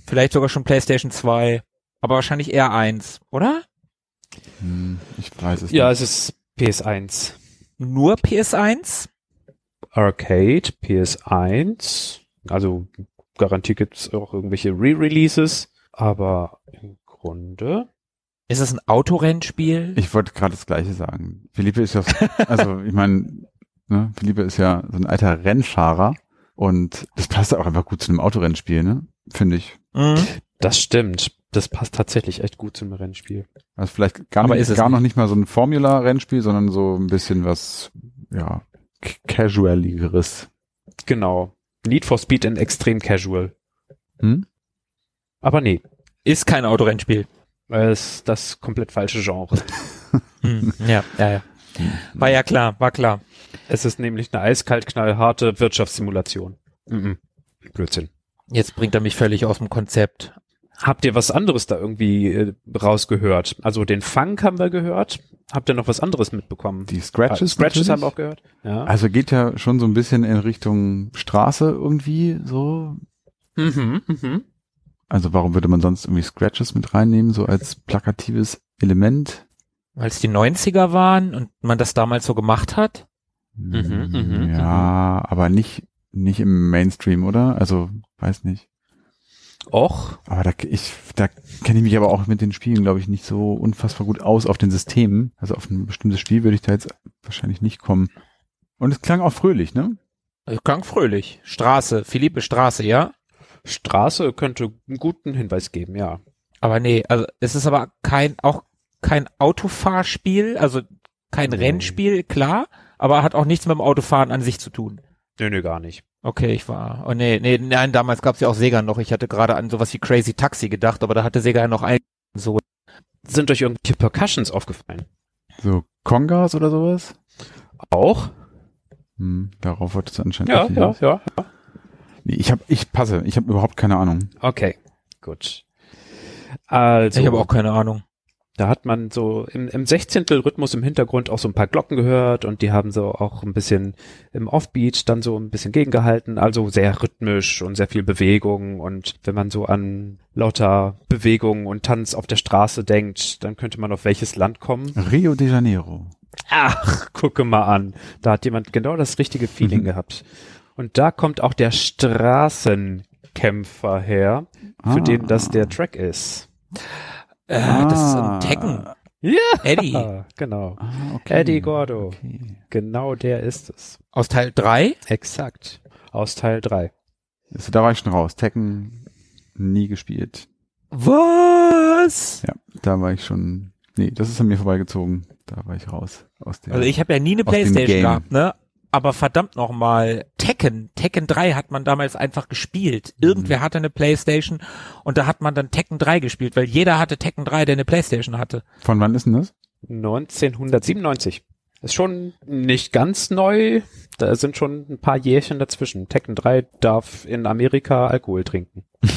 Vielleicht sogar schon PlayStation 2. Aber wahrscheinlich eher eins, oder? Hm, ich weiß es Ja, nicht. es ist PS1. Nur PS1? Arcade, PS1. Also garantiert gibt's auch irgendwelche Re-Releases. Aber im Grunde. Ist es ein Autorennspiel? Ich wollte gerade das Gleiche sagen. Philippe ist ja, also <laughs> ich meine, ne, Philippe ist ja so ein alter Rennfahrer und das passt auch einfach gut zu einem Autorennspiel, ne? Finde ich. Mhm. Das stimmt. Das passt tatsächlich echt gut zum Rennspiel. Also vielleicht gar, Aber nicht, ist es gar noch nicht. mal so ein Formula-Rennspiel, sondern so ein bisschen was, ja, casualigeres. Genau. Need for Speed in Extreme Casual. Hm? Aber nee, Ist kein Autorennspiel. es ist das komplett falsche Genre. <laughs> Hm, ja, ja, ja. War ja klar, war klar. Es ist nämlich eine eiskalt knallharte Wirtschaftssimulation. Mhm. Blödsinn. Jetzt bringt er mich völlig aus dem Konzept. Habt ihr was anderes da irgendwie äh, rausgehört? Also den Funk haben wir gehört. Habt ihr noch was anderes mitbekommen? Die Scratches. Ah, Scratches natürlich. haben wir auch gehört. Ja. Also geht ja schon so ein bisschen in Richtung Straße irgendwie so. Mhm, mhm. Also warum würde man sonst irgendwie Scratches mit reinnehmen, so als plakatives Element? Weil es die 90er waren und man das damals so gemacht hat. Mhm, mhm, ja, aber nicht, nicht im Mainstream, oder? Also, weiß nicht. Och, Aber da, ich, da kenne ich mich aber auch mit den Spielen, glaube ich, nicht so unfassbar gut aus auf den Systemen. Also auf ein bestimmtes Spiel würde ich da jetzt wahrscheinlich nicht kommen. Und es klang auch fröhlich, ne? Äh, Klang fröhlich. Straße, Philippe Straße, ja? Straße könnte einen guten Hinweis geben, ja. Aber nee, also es ist aber kein, auch kein Autofahrspiel, also kein Nee. Rennspiel, klar, aber hat auch nichts mit dem Autofahren an sich zu tun. Nö, nö, gar nicht. Okay, ich war. Oh nee, nee, nein, damals gab's ja auch Sega noch. Ich hatte gerade an sowas wie Crazy Taxi gedacht, aber da hatte Sega ja noch ein so. Sind euch irgendwelche Percussions aufgefallen? So Kongas oder sowas? Auch? Hm, darauf wollte es anscheinend Ja, nicht ja, hinaus. ja. Nee, ich habe, ich passe, ich habe überhaupt keine Ahnung. Okay, gut. Also, ich habe auch keine Ahnung. Da hat man so im, im Sechzehntel-Rhythmus im Hintergrund auch so ein paar Glocken gehört und die haben so auch ein bisschen im Offbeat dann so ein bisschen gegengehalten, also sehr rhythmisch und sehr viel Bewegung und wenn man so an lauter Bewegung und Tanz auf der Straße denkt, dann könnte man auf welches Land kommen? Rio de Janeiro. Ach, gucke mal an. Da hat jemand genau das richtige Feeling Mhm. <laughs> gehabt. Und da kommt auch der Straßenkämpfer her, für Ah. den das der Track ist. Äh, Das ist Ah. ein Tekken. Ja, Eddie. <laughs> genau. Ah, okay. Eddie Gordo. Okay. Genau der ist es. Aus Teil 3. Exakt. Aus Teil 3. Also, da war ich schon raus. Tekken nie gespielt. Was? Ja, da war ich schon. Nee, das ist an mir vorbeigezogen. Da war ich raus aus der. Also ich habe ja nie eine Playstation gehabt, ne? Aber verdammt nochmal, Tekken, Tekken 3 hat man damals einfach gespielt. Irgendwer hatte eine Playstation und da hat man dann Tekken 3 gespielt, weil jeder hatte Tekken 3, der eine Playstation hatte. Von wann ist denn das? 1997. Ist schon nicht ganz neu. Da sind schon ein paar Jährchen dazwischen. Tekken 3 darf in Amerika Alkohol trinken. <laughs>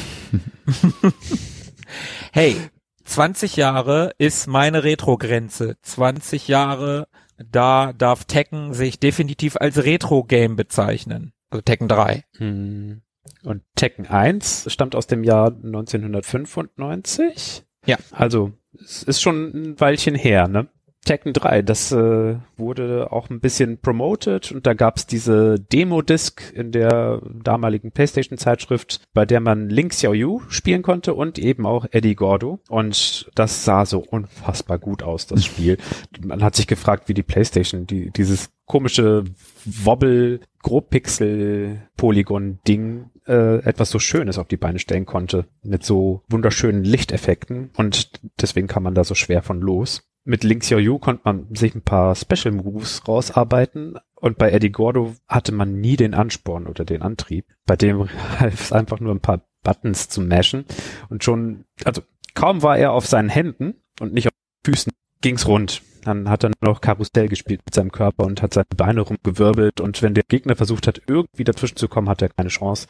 Hey, 20 Jahre ist meine Retro-Grenze. 20 Jahre, da darf Tekken sich definitiv als Retro-Game bezeichnen. Also Tekken 3. Hm. Und Tekken 1 stammt aus dem Jahr 1995. Ja. Also, es ist schon ein Weilchen her, ne? Tekken 3, das äh, wurde auch ein bisschen promoted und da gab's diese Demo-Disc in der damaligen PlayStation-Zeitschrift, bei der man Link Xiaoyu spielen konnte und eben auch Eddie Gordo. Und das sah so unfassbar gut aus, das Spiel. Man hat sich gefragt, wie die PlayStation die, dieses komische Wobbel, Grobpixel-Polygon-Ding äh, etwas so Schönes auf die Beine stellen konnte. Mit so wunderschönen Lichteffekten. Und deswegen kam man da so schwer von los. Mit Link Xiaoyu konnte man sich ein paar Special Moves rausarbeiten. Und bei Eddie Gordo hatte man nie den Ansporn oder den Antrieb. Bei dem <laughs> half es einfach nur ein paar Buttons zu mashen. Und schon, also kaum war er auf seinen Händen und nicht auf Füßen, ging's rund. Dann hat er noch Karussell gespielt mit seinem Körper und hat seine Beine rumgewirbelt. Und wenn der Gegner versucht hat, irgendwie dazwischen zu kommen, hat er keine Chance.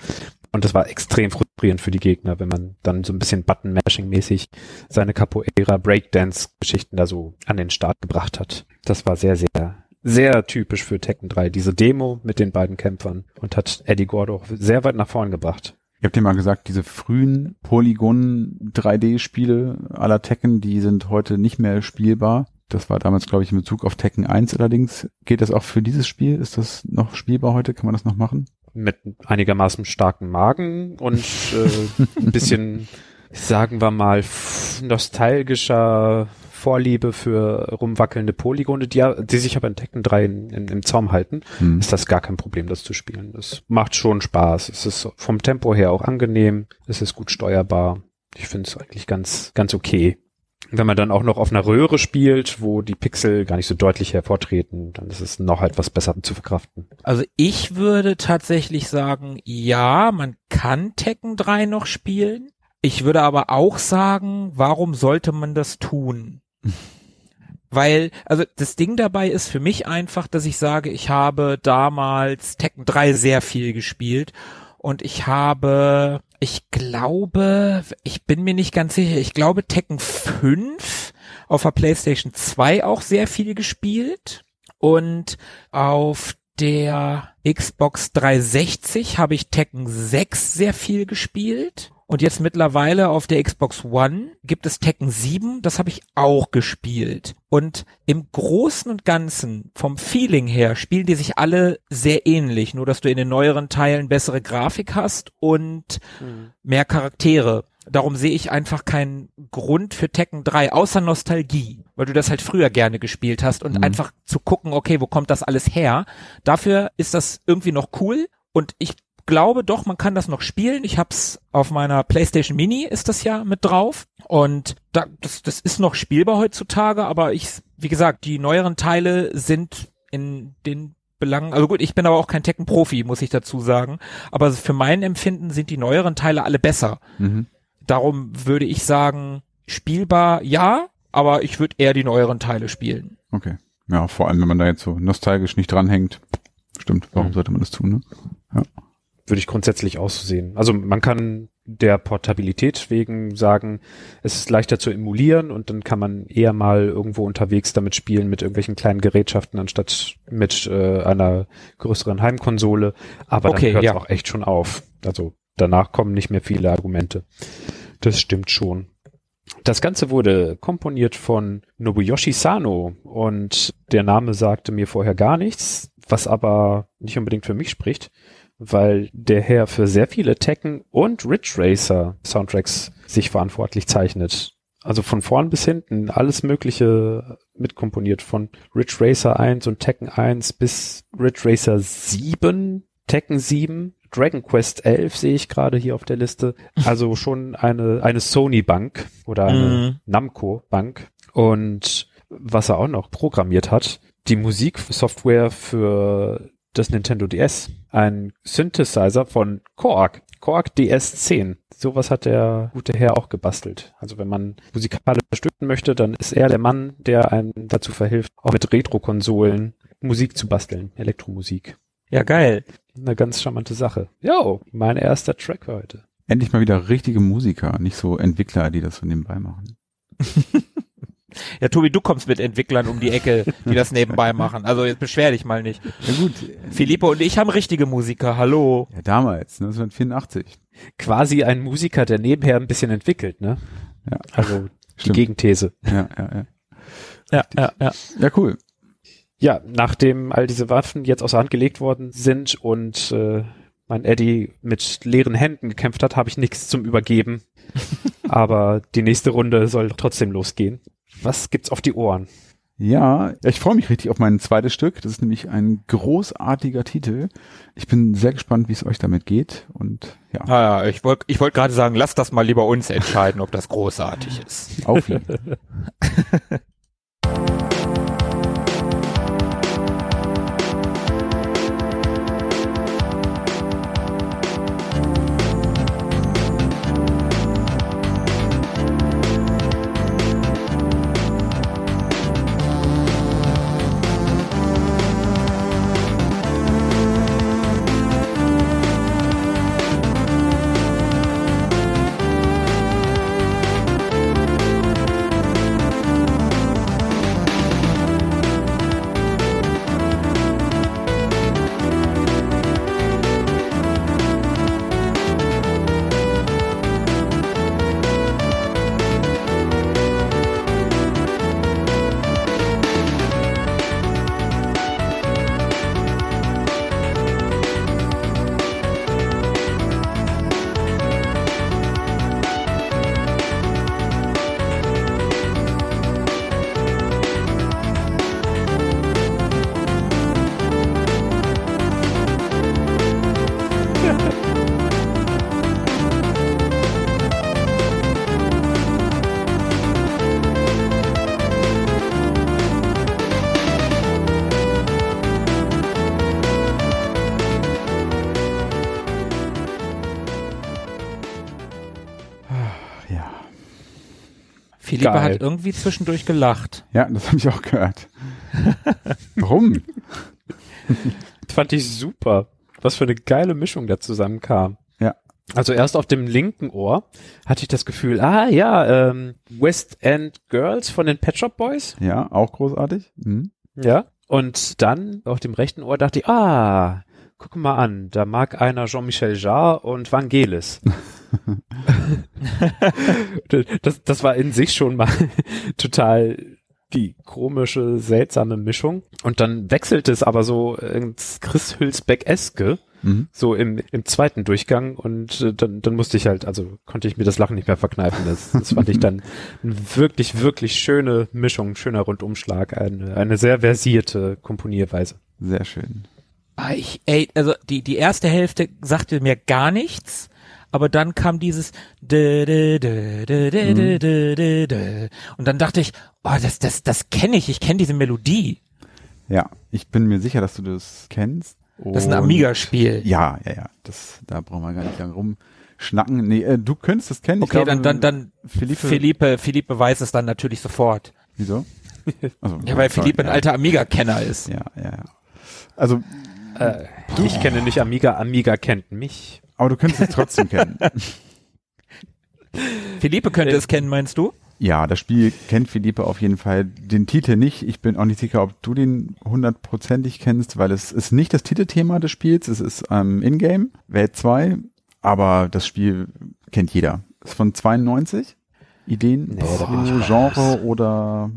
Und das war extrem frustrierend für die Gegner, wenn man dann so ein bisschen Button-Mashing-mäßig seine Capoeira Breakdance-Geschichten da so an den Start gebracht hat. Das war sehr, sehr, sehr typisch für Tekken 3. Diese Demo mit den beiden Kämpfern und hat Eddie Gordo sehr weit nach vorn gebracht. Ich habe dir mal gesagt, diese frühen Polygon 3D-Spiele aller Tekken, die sind heute nicht mehr spielbar. Das war damals, glaube ich, in Bezug auf Tekken 1 allerdings. Geht das auch für dieses Spiel? Ist das noch spielbar heute? Kann man das noch machen? Mit einigermaßen starken Magen und äh, ein bisschen, <laughs> sagen wir mal, nostalgischer Vorliebe für rumwackelnde Polygone, die, die sich aber in Tekken 3 in, in, im Zaum halten. Hm. ist das gar kein Problem, das zu spielen. Es macht schon Spaß. Es ist vom Tempo her auch angenehm. Es ist gut steuerbar. Ich finde es eigentlich ganz, ganz okay. Wenn man dann auch noch auf einer Röhre spielt, wo die Pixel gar nicht so deutlich hervortreten, dann ist es noch etwas besser zu verkraften. Also ich würde tatsächlich sagen, ja, man kann Tekken 3 noch spielen. Ich würde aber auch sagen, warum sollte man das tun? <laughs> Weil, also das Ding dabei ist für mich einfach, dass ich sage, ich habe damals Tekken 3 sehr viel gespielt und ich habe, ich glaube, ich bin mir nicht ganz sicher, ich glaube Tekken 5 auf der PlayStation 2 auch sehr viel gespielt. Und auf der Xbox 360 habe ich Tekken 6 sehr viel gespielt und jetzt mittlerweile auf der Xbox One gibt es Tekken 7, das habe ich auch gespielt. Und im Großen und Ganzen, vom Feeling her, spielen die sich alle sehr ähnlich, nur dass du in den neueren Teilen bessere Grafik hast und mhm. mehr Charaktere. Darum sehe ich einfach keinen Grund für Tekken 3, außer Nostalgie, weil du das halt früher gerne gespielt hast und mhm. einfach zu gucken, okay, wo kommt das alles her? Dafür ist das irgendwie noch cool und ich glaube doch, man kann das noch spielen. Ich hab's auf meiner PlayStation Mini ist das ja mit drauf und da, das, das ist noch spielbar heutzutage, aber ich, wie gesagt, die neueren Teile sind in den Belangen, also gut, ich bin aber auch kein Tekken-Profi, muss ich dazu sagen, aber für mein Empfinden sind die neueren Teile alle besser. Mhm. Darum würde ich sagen, spielbar ja, aber ich würde eher die neueren Teile spielen. Okay. Ja, vor allem, wenn man da jetzt so nostalgisch nicht dranhängt. Stimmt, warum mhm. sollte man das tun, ne? Ja würde ich grundsätzlich auch so sehen. Also man kann der Portabilität wegen sagen, es ist leichter zu emulieren und dann kann man eher mal irgendwo unterwegs damit spielen mit irgendwelchen kleinen Gerätschaften anstatt mit äh, einer größeren Heimkonsole. Aber okay, dann hört es ja. auch echt schon auf. Also danach kommen nicht mehr viele Argumente. Das stimmt schon. Das Ganze wurde komponiert von Nobuyoshi Sano und der Name sagte mir vorher gar nichts, was aber nicht unbedingt für mich spricht weil der Herr für sehr viele Tekken und Ridge Racer Soundtracks sich verantwortlich zeichnet. Also von vorn bis hinten alles Mögliche mitkomponiert. Von Ridge Racer 1 und Tekken 1 bis Ridge Racer 7, Tekken 7, Dragon Quest 11 sehe ich gerade hier auf der Liste. Also schon eine, eine Sony-Bank oder eine mm. Namco-Bank. Und was er auch noch programmiert hat, die Musiksoftware für das Nintendo DS. Ein Synthesizer von Korg. Korg DS10. Sowas hat der gute Herr auch gebastelt. Also wenn man musikalisch unterstützen möchte, dann ist er der Mann, der einem dazu verhilft, auch mit Retro-Konsolen Musik zu basteln. Elektromusik. Ja, geil. Eine ganz charmante Sache. Jo, mein erster Track heute. Endlich mal wieder richtige Musiker, nicht so Entwickler, die das so nebenbei machen. <laughs> Ja, Tobi, du kommst mit Entwicklern um die Ecke, die das nebenbei machen. Also jetzt beschwer dich mal nicht. Ja gut. Filippo und ich haben richtige Musiker. Hallo. Ja, damals, 1984. Quasi ein Musiker, der nebenher ein bisschen entwickelt, ne? Ja. Also die Gegenthese. Ja, ja, ja. Ja, ja, ja. Ja, cool. Ja, nachdem all diese Waffen jetzt außer Hand gelegt worden sind und äh, mein Eddie mit leeren Händen gekämpft hat, habe ich nichts zum Übergeben. <laughs> Aber die nächste Runde soll trotzdem losgehen. Was gibt's auf die Ohren? Ja, ich freue mich richtig auf mein zweites Stück. Das ist nämlich ein großartiger Titel. Ich bin sehr gespannt, wie es euch damit geht. Und ja. Ah, ja ich wollte ich wollt gerade sagen, lasst das mal lieber uns entscheiden, ob das großartig ist. Auf jeden <laughs> Geil. hat irgendwie zwischendurch gelacht. Ja, das habe ich auch gehört. Warum? <laughs> Fand ich super. Was für eine geile Mischung da zusammenkam. Ja. Also erst auf dem linken Ohr hatte ich das Gefühl, ah ja, ähm, West End Girls von den Pet Shop Boys. Ja, auch großartig. Mhm. Ja. Und dann auf dem rechten Ohr dachte ich, ah, guck mal an, da mag einer Jean-Michel Jarre und Vangelis. <laughs> das, das war in sich schon mal <laughs> total die komische, seltsame Mischung. Und dann wechselte es aber so ins Chris Hülsbeck-eske, Mhm. so im, im zweiten Durchgang. Und äh, dann, dann musste ich halt, also konnte ich mir das Lachen nicht mehr verkneifen. Das, das fand ich dann eine wirklich, wirklich schöne Mischung, ein schöner Rundumschlag, eine, eine sehr versierte Komponierweise. Sehr schön. Ah, Ich, ey, also die, die erste Hälfte sagte mir gar nichts, aber dann kam dieses mhm. und dann dachte ich, oh, das, das, das kenne ich, ich kenne diese Melodie. Ja, ich bin mir sicher, dass du das kennst. Und das ist ein Amiga-Spiel. Ja, ja, ja. Das, da brauchen wir gar nicht lang rumschnacken. Nee, äh, du könntest es kennen. Ich okay, glaube, dann, dann, dann Felipe, Felipe, Felipe weiß es dann natürlich sofort. Wieso? <laughs> Also, ja, weil sorry, Felipe ein ja. alter Amiga-Kenner ist. Ja, ja, ja. Also äh, ich kenne nicht Amiga, Amiga kennt mich. aber du könntest es trotzdem kennen. <laughs> Philippe könnte es kennen, meinst du? Ja, das Spiel kennt Philippe auf jeden Fall. Den Titel nicht. Ich bin auch nicht sicher, ob du den hundertprozentig kennst, weil es ist nicht das Titelthema des Spiels. Es ist ähm, Ingame, Welt 2, aber das Spiel kennt jeder. Ist von 92. Ideen Nee, raus. Genre oder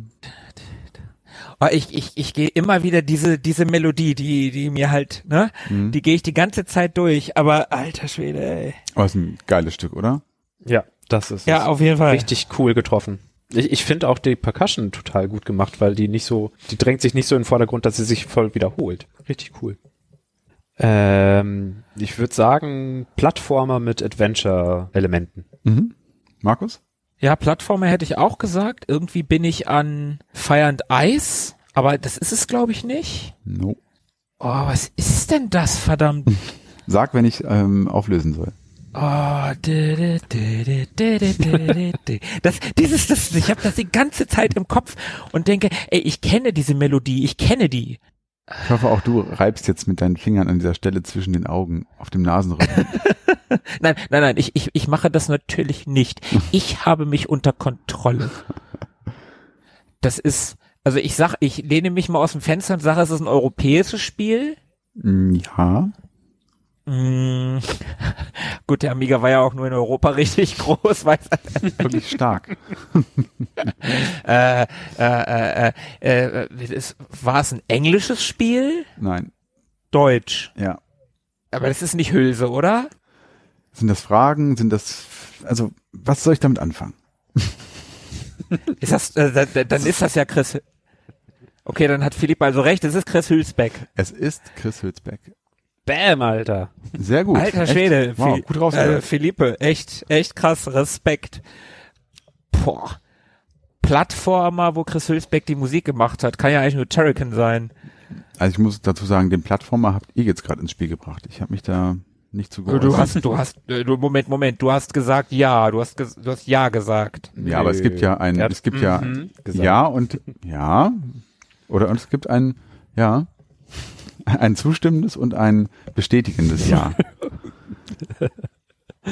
Aber ich, ich, ich gehe immer wieder diese, diese Melodie, die, die mir halt, ne, Mhm. die gehe ich die ganze Zeit durch, aber alter Schwede, ey. Aber ist ein geiles Stück, oder? Ja, das ist Ja, es. auf jeden Fall. richtig cool getroffen. Ich, ich finde auch die Percussion total gut gemacht, weil die nicht so, die drängt sich nicht so in den Vordergrund, dass sie sich voll wiederholt. Richtig cool. Ähm, ich würde sagen, Plattformer mit Adventure-Elementen. Mhm. Markus? Ja, Plattformer hätte ich auch gesagt. Irgendwie bin ich an Fire and Ice, aber das ist es, glaube ich, nicht. No. Oh, was ist denn das, verdammt? <laughs> Sag, wenn ich ähm, auflösen soll. Oh, di, di, di, das, dieses, das, ich habe das die ganze Zeit im Kopf und denke, ey, ich kenne diese Melodie, ich kenne die. Ich hoffe, auch du reibst jetzt mit deinen Fingern an dieser Stelle zwischen den Augen auf dem Nasenrücken. <laughs> Nein, nein, nein, ich, ich, ich mache das natürlich nicht. Ich habe mich unter Kontrolle. Das ist, also ich sag, ich lehne mich mal aus dem Fenster und sage, es ist ein europäisches Spiel. Mm, ja. Mm, <laughs> gut, der Amiga war ja auch nur in Europa <laughs> richtig groß, weiß Wirklich stark. <laughs> äh, äh, äh, äh, äh, es, war es ein englisches Spiel? Nein. Deutsch. Ja. Aber das ist nicht Hülse, oder? Sind das Fragen? Sind das, also, was soll ich damit anfangen? Ist das, äh, da- da- dann ist das ja Chris. Okay, dann hat Philipp also recht, es ist Chris Hülsbeck. Es ist Chris Hülsbeck. Bam, Alter. Sehr gut. Alter Echt? Schwede. Wow, Phil- gut äh, rausgehört. Philippe, echt, echt krass, Respekt. Boah. Plattformer, wo Chris Hülsbeck die Musik gemacht hat, kann ja eigentlich nur Turrican sein. Also ich muss dazu sagen, den Plattformer habt ihr jetzt gerade ins Spiel gebracht. Ich habe mich da nicht zu geäußert. du hast, du hast, äh, du, Moment, Moment, du hast gesagt ja, du hast, du hast ja gesagt. Ja, aber es gibt ja ein, es gibt ja mhm gesagt. ja und ja oder und es gibt ein ja ein zustimmendes und ein bestätigendes Ja.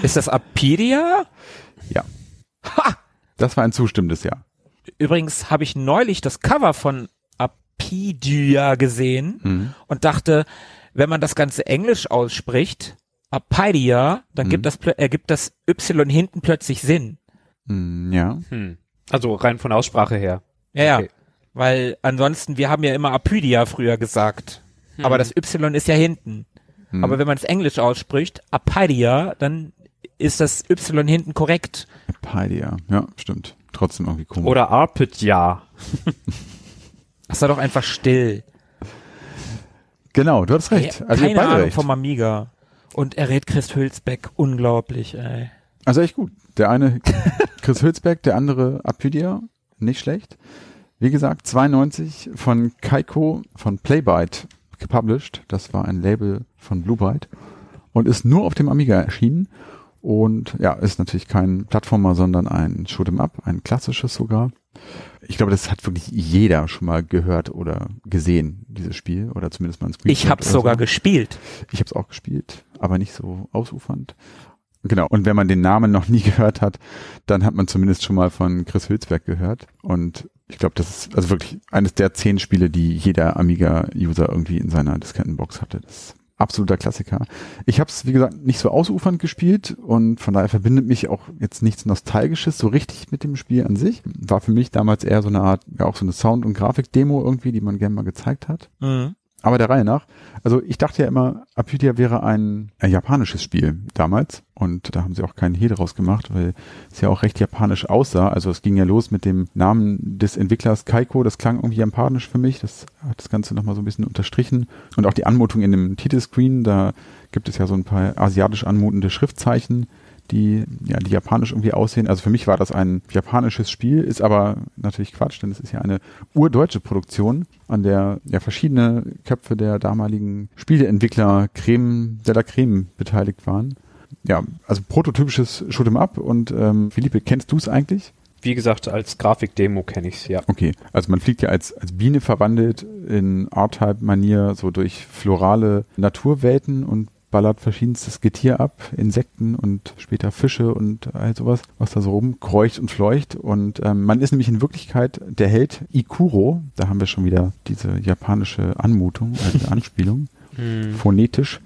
Ist das Apedia? Ja. Ha! Das war ein zustimmendes Ja. Übrigens habe ich neulich das Cover von Apedia gesehen Mhm. und dachte, wenn man das Ganze Englisch ausspricht, Apedia, dann Mhm. gibt das, ergibt das Y hinten plötzlich Sinn. Mm, Ja. Hm. Also rein von Aussprache her. Ja, Okay. ja. Weil ansonsten, wir haben ja immer Apydia früher gesagt. Aber das Y ist ja hinten. Mhm. Aber wenn man es Englisch ausspricht, Apedia, dann ist das Y hinten korrekt. Paidia. Ja, stimmt. Trotzdem irgendwie komisch. Oder Arpit, ja. <laughs> Das war doch einfach still. genau, du hast recht. Keine Also ihr beide Ahnung recht. vom Amiga. Und er rät Chris Hülsbeck. Unglaublich, ey. Also echt gut. Der eine <laughs> Chris Hülsbeck, der andere Apydia. Nicht schlecht. Wie gesagt, 92 von Kaiko von Playbyte gepublished. Das war ein Label von Blue Byte und ist nur auf dem Amiga erschienen. Und ja, ist natürlich kein Plattformer, sondern ein Shoot'em Up, ein klassisches sogar. Ich glaube, das hat wirklich jeder schon mal gehört oder gesehen, dieses Spiel, oder zumindest mal ein Screenshot. Ich habe es sogar so. gespielt. Ich habe es auch gespielt, aber nicht so ausufernd. Genau, und wenn man den Namen noch nie <laughs> gehört hat, dann hat man zumindest schon mal von Chris Hülsberg gehört. Und ich glaube, das ist also wirklich eines der zehn Spiele, die jeder Amiga-User irgendwie in seiner Diskettenbox hatte. Das ist absoluter Klassiker. Ich habe es, wie gesagt, nicht so ausufernd gespielt und von daher verbindet mich auch jetzt nichts Nostalgisches so richtig mit dem Spiel an sich. War für mich damals eher so eine Art, ja auch so eine Sound- und Grafik-Demo irgendwie, die man gerne mal gezeigt hat. Mhm. Aber der Reihe nach. Also ich dachte ja immer, Apydia wäre ein, ein japanisches Spiel damals. Und da haben sie auch keinen Hehl draus gemacht, weil es ja auch recht japanisch aussah. Also es ging ja los mit dem Namen des Entwicklers Kaiko. Das klang irgendwie japanisch für mich. Das hat das Ganze nochmal so ein bisschen unterstrichen. Und auch die Anmutung in dem Titelscreen, da gibt es ja so ein paar asiatisch anmutende Schriftzeichen die, ja, die japanisch irgendwie aussehen. Also für mich war das ein japanisches Spiel, ist aber natürlich Quatsch, denn es ist ja eine urdeutsche Produktion, an der ja verschiedene Köpfe der damaligen Spieleentwickler Creme de la Creme beteiligt waren. Ja, also prototypisches Shoot'em Up und ähm, Philippe, kennst du es eigentlich? Wie gesagt, als Grafikdemo kenne ich es, ja. Okay, also man fliegt ja als, als Biene verwandelt in R-Type-Manier so durch florale Naturwelten und ballert verschiedenstes Getier ab, Insekten und später Fische und all sowas, was da so rumkreucht und fleucht. Und ähm, man ist nämlich in Wirklichkeit der Held Ikuro. Da haben wir schon wieder diese japanische Anmutung, also <laughs> Anspielung, hm. phonetisch.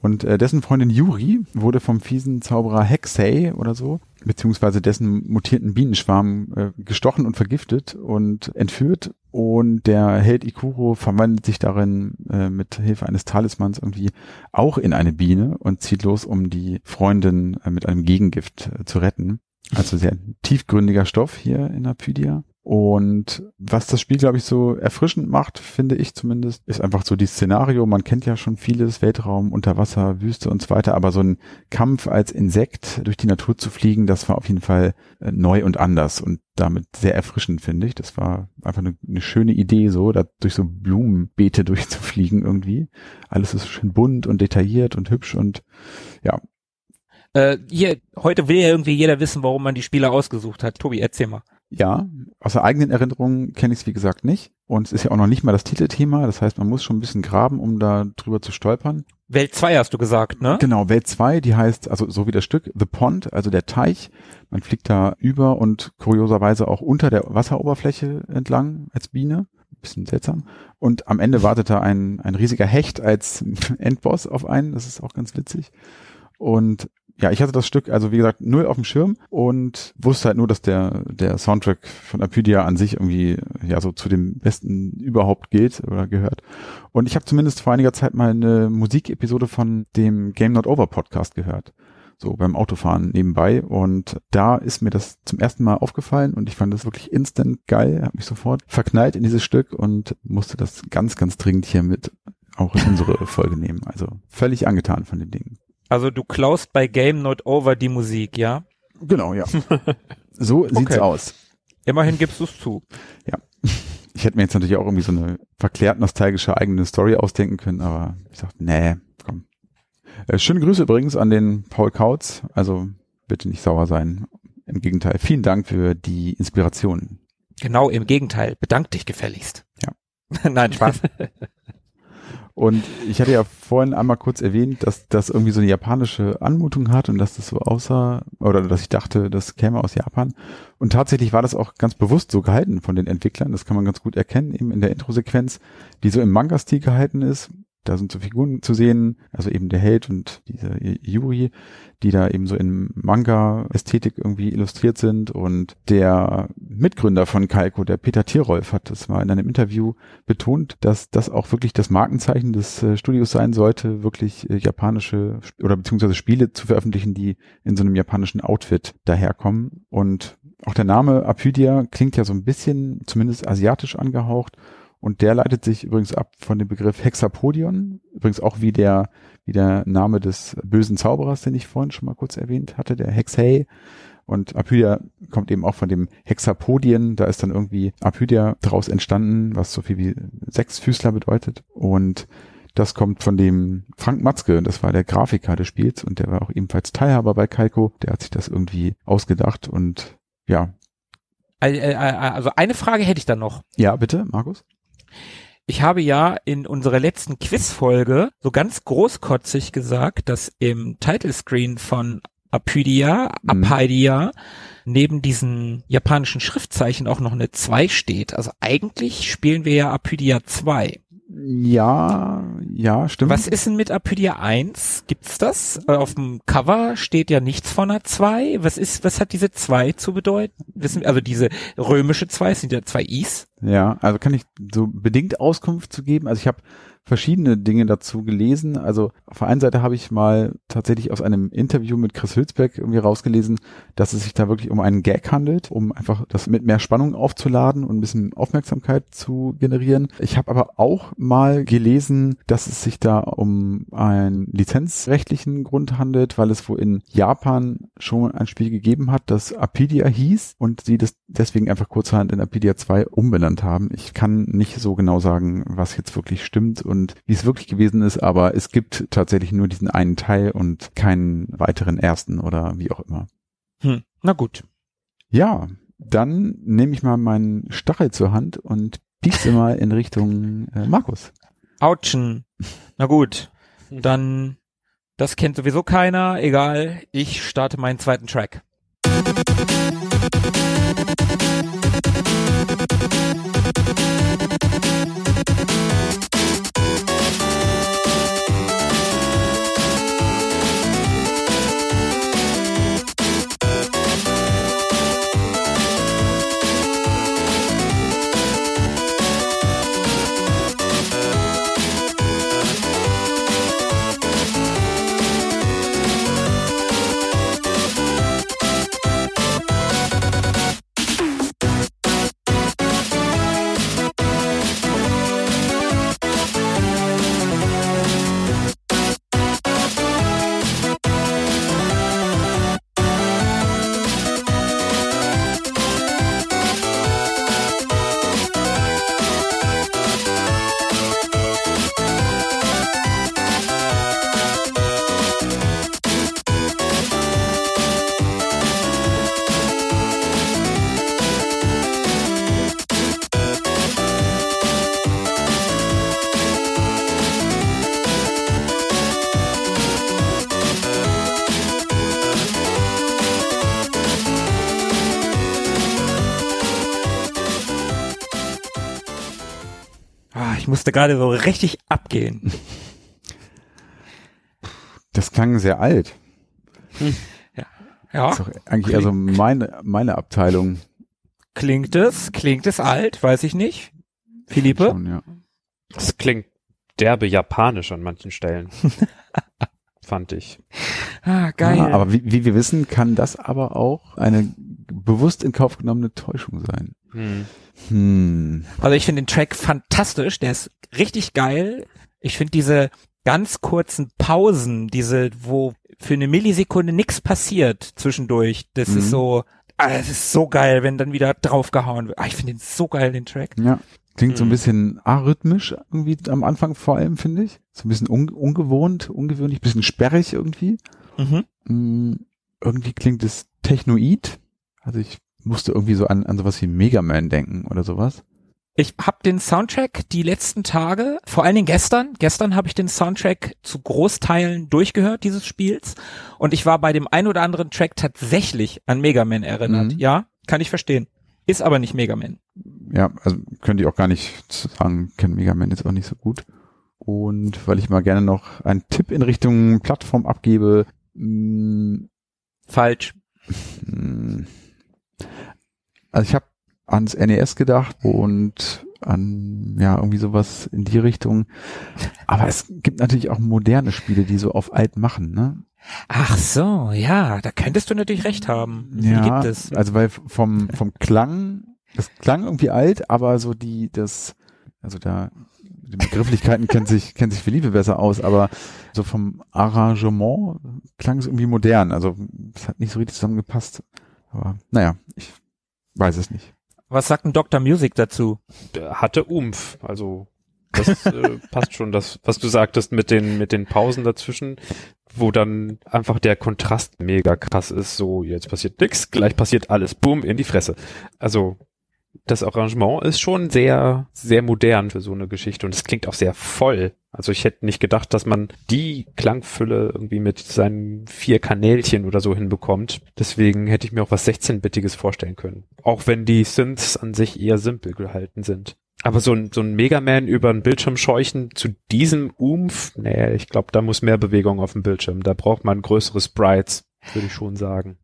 Und äh, dessen Freundin Yuri wurde vom fiesen Zauberer Hexei oder so beziehungsweise dessen mutierten Bienenschwarm äh, gestochen und vergiftet und entführt und der Held Ikuro verwandelt sich darin äh, mit Hilfe eines Talismans irgendwie auch in eine Biene und zieht los, um die Freundin äh, mit einem Gegengift äh, zu retten. Also sehr tiefgründiger Stoff hier in Apydia. Und was das Spiel, glaube ich, so erfrischend macht, finde ich zumindest, ist einfach so die Szenario. Man kennt ja schon vieles, Weltraum, Unterwasser, Wüste und so weiter, aber so ein Kampf als Insekt durch die Natur zu fliegen, das war auf jeden Fall äh, neu und anders und damit sehr erfrischend, finde ich. Das war einfach eine, eine schöne Idee, so da durch so Blumenbeete <laughs> durchzufliegen irgendwie. Alles ist schön bunt und detailliert und hübsch und ja, äh, hier, heute will ja irgendwie jeder wissen, warum man die Spieler ausgesucht hat. Tobi, erzähl mal. Ja, aus der eigenen Erinnerung kenne ich es wie gesagt nicht. Und es ist ja auch noch nicht mal das Titelthema. Das heißt, man muss schon ein bisschen graben, um da drüber zu stolpern. Welt 2 hast du gesagt, ne? Genau, Welt 2, die heißt, also so wie das Stück, The Pond, also der Teich. Man fliegt da über und kurioserweise auch unter der Wasseroberfläche entlang als Biene. Bisschen seltsam. Und am Ende wartet da ein, ein riesiger Hecht als <laughs> Endboss auf einen. Das ist auch ganz witzig. Und ja, ich hatte das Stück, also wie gesagt, null auf dem Schirm und wusste halt nur, dass der, der Soundtrack von Apydia an sich irgendwie ja so zu dem besten überhaupt gilt oder gehört. Und ich habe zumindest vor einiger Zeit mal eine Musikepisode von dem Game Not Over Podcast gehört. So beim Autofahren nebenbei. Und da ist mir das zum ersten Mal aufgefallen und ich fand das wirklich instant geil, habe mich sofort verknallt in dieses Stück und musste das ganz, ganz dringend hier mit auch in unsere <laughs> Folge nehmen. Also völlig angetan von den Dingen. Also du klaust bei Game Not Over die Musik, ja? Genau, ja. <laughs> So sieht's okay. aus. Immerhin gibst du es zu. Ja. <laughs> Ich hätte mir jetzt natürlich auch irgendwie so eine verklärt nostalgische eigene Story ausdenken können, aber ich dachte, nee, komm. Äh, schöne Grüße übrigens an den Paul Kautz. Also bitte nicht sauer sein. Im Gegenteil. Vielen Dank für die Inspiration. Genau, im Gegenteil. Bedank dich gefälligst. Ja. <laughs> Nein, Spaß. Und ich hatte ja vorhin einmal kurz erwähnt, dass das irgendwie so eine japanische Anmutung hat und dass das so aussah, oder dass ich dachte, das käme aus Japan. Und tatsächlich war das auch ganz bewusst so gehalten von den Entwicklern. Das kann man ganz gut erkennen, eben in der Introsequenz, die so im Manga-Stil gehalten ist. Da sind so Figuren zu sehen, also eben der Held und diese Yuri, die da eben so in Manga-Ästhetik irgendwie illustriert sind. Und der Mitgründer von Kaiko, der Peter Tierolf, hat das mal in einem Interview betont, dass das auch wirklich das Markenzeichen des äh, Studios sein sollte, wirklich äh, japanische oder beziehungsweise Spiele zu veröffentlichen, die in so einem japanischen Outfit daherkommen. Und auch der Name Apydia klingt ja so ein bisschen zumindest asiatisch angehaucht und der leitet sich übrigens ab von dem Begriff Hexapodion, übrigens auch wie der, wie der Name des bösen Zauberers, den ich vorhin schon mal kurz erwähnt hatte, der Hexei. Und Apydia kommt eben auch von dem Hexapodien. Da ist dann irgendwie Apydia draus entstanden, was so viel wie Sechsfüßler bedeutet. Und Das kommt von dem Frank Matzke, das war der Grafiker des Spiels und der war auch ebenfalls Teilhaber bei Kaiko. Der hat sich das irgendwie ausgedacht und ja. Äh, äh, also eine Frage hätte ich dann noch. Ja, bitte, Markus? Ich habe ja in unserer letzten Quizfolge so ganz großkotzig gesagt, dass im Titlescreen von Apydia, Mhm. Apaidia, neben diesen japanischen Schriftzeichen auch noch eine 2 steht. Also eigentlich spielen wir ja Apydia 2. Ja, ja, stimmt. Was ist denn mit Apydia 1? Gibt's das? Äh, Auf dem Cover steht ja nichts von einer 2. Was ist, was hat diese 2 zu bedeuten? Wissen, also diese römische 2, es sind ja zwei Is. Ja, also kann ich so bedingt Auskunft zu geben. Also ich habe verschiedene Dinge dazu gelesen. Also auf der einen Seite habe ich mal tatsächlich aus einem Interview mit Chris Hülsbeck irgendwie rausgelesen, dass es sich da wirklich um einen Gag handelt, um einfach das mit mehr Spannung aufzuladen und ein bisschen Aufmerksamkeit zu generieren. Ich habe aber auch mal gelesen, dass es sich da um einen lizenzrechtlichen Grund handelt, weil es wohl in Japan schon ein Spiel gegeben hat, das Apidia hieß und sie das deswegen einfach kurzerhand in Apidia 2 umbenannt haben. Ich kann nicht so genau sagen, was jetzt wirklich stimmt und wie es wirklich gewesen ist, aber es gibt tatsächlich nur diesen einen Teil und keinen weiteren ersten oder wie auch immer. Hm, na gut. Ja, dann nehme ich mal meinen Stachel zur Hand und piekse mal in Richtung äh, Markus. Autschen. Na gut. Dann, das kennt sowieso keiner. Egal. Ich starte meinen zweiten Track. Musste gerade so richtig abgehen. Das klang sehr alt. Ja, Das ist doch eigentlich eher so meine, meine Abteilung. klingt es, klingt es alt, weiß ich nicht. Philippe? Schon, ja. Das klingt derbe japanisch an manchen Stellen. <laughs> Fand ich. Ah, geil. Ja, aber wie, wie wir wissen, kann das aber auch eine bewusst in Kauf genommene Täuschung sein. Hm. Hm. Also ich finde den Track fantastisch, der ist richtig geil. Ich finde diese ganz kurzen Pausen, diese, wo für eine Millisekunde nichts passiert zwischendurch, das Mhm. ist so, ah, das ist so geil, wenn dann wieder draufgehauen wird. Ah, ich finde den so geil, den Track. Ja. Klingt so ein Mhm. bisschen arrhythmisch irgendwie am Anfang vor allem, finde ich. So ein bisschen un ungewohnt, ungewöhnlich, bisschen sperrig irgendwie. Mhm. Mm, irgendwie klingt es technoid. Also ich musste irgendwie so an, an sowas wie Mega Man denken oder sowas. Ich habe den Soundtrack die letzten Tage, vor allen Dingen gestern, gestern habe ich den Soundtrack zu Großteilen durchgehört dieses Spiels und ich war bei dem ein oder anderen Track tatsächlich an Mega Man erinnert. Mhm. Ja, kann ich verstehen. Ist aber nicht Mega Man. Ja, also könnte ich auch gar nicht sagen, kenne Mega Man jetzt auch nicht so gut. Und weil ich mal gerne noch einen Tipp in Richtung Plattform abgebe, mm, Falsch. <laughs> mm, also ich habe ans NES gedacht und an ja irgendwie sowas in die Richtung. Aber es gibt natürlich auch moderne Spiele, die so auf alt machen, ne? Ach so, ja, da könntest du natürlich recht haben. Die Ja, gibt es. also weil vom vom Klang, das klang irgendwie alt, aber so die das also da die Begrifflichkeiten kennt sich <laughs> kennt sich Philippe besser aus, aber so vom Arrangement klang es irgendwie modern, also es hat nicht so richtig zusammengepasst. Aber naja, ich weiß es nicht. Was sagt ein Dr. Music dazu? Der hatte Umf, also Das äh, <laughs> passt schon, das, was du sagtest mit den, mit den Pausen dazwischen, wo dann einfach der Kontrast mega krass ist. So, jetzt passiert nix, gleich passiert alles. Boom, in die Fresse. Also, das Arrangement ist schon sehr, sehr modern für so eine Geschichte und es klingt auch sehr voll. Also ich hätte nicht gedacht, dass man die Klangfülle irgendwie mit seinen vier Kanälchen oder so hinbekommt. Deswegen hätte ich mir auch was 16-Bittiges vorstellen können. Auch wenn die Synths an sich eher simpel gehalten sind. Aber so ein, so ein Megaman über den Bildschirm scheuchen zu diesem Umf, nee, ich glaube, da muss mehr Bewegung auf dem Bildschirm. Da braucht man größere Sprites, würde ich schon sagen.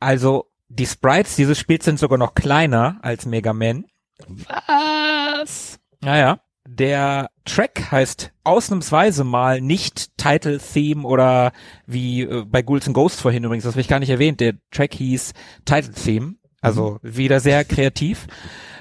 Also die Sprites dieses Spiels sind sogar noch kleiner als Mega Man. Was? Naja. Der Track heißt ausnahmsweise mal nicht Title Theme oder wie äh, bei Ghouls and Ghosts vorhin übrigens, das habe ich gar nicht erwähnt. Der Track hieß Title Theme, also wieder sehr kreativ.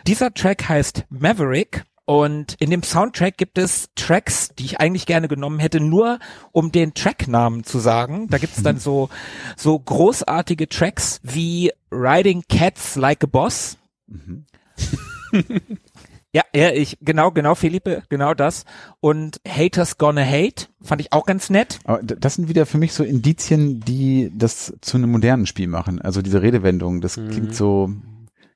Dieser Track heißt Maverick und in dem Soundtrack gibt es Tracks, die ich eigentlich gerne genommen hätte, nur um den Tracknamen zu sagen. Da gibt es dann so, so großartige Tracks wie Riding Cats Like a Boss. Mhm. <laughs> Ja, ja, ich, genau, genau, Philippe, genau das. Und Haters Gonna Hate fand ich auch ganz nett. Aber das sind wieder für mich so Indizien, die das zu einem modernen Spiel machen. Also diese Redewendung, das Mhm. klingt so,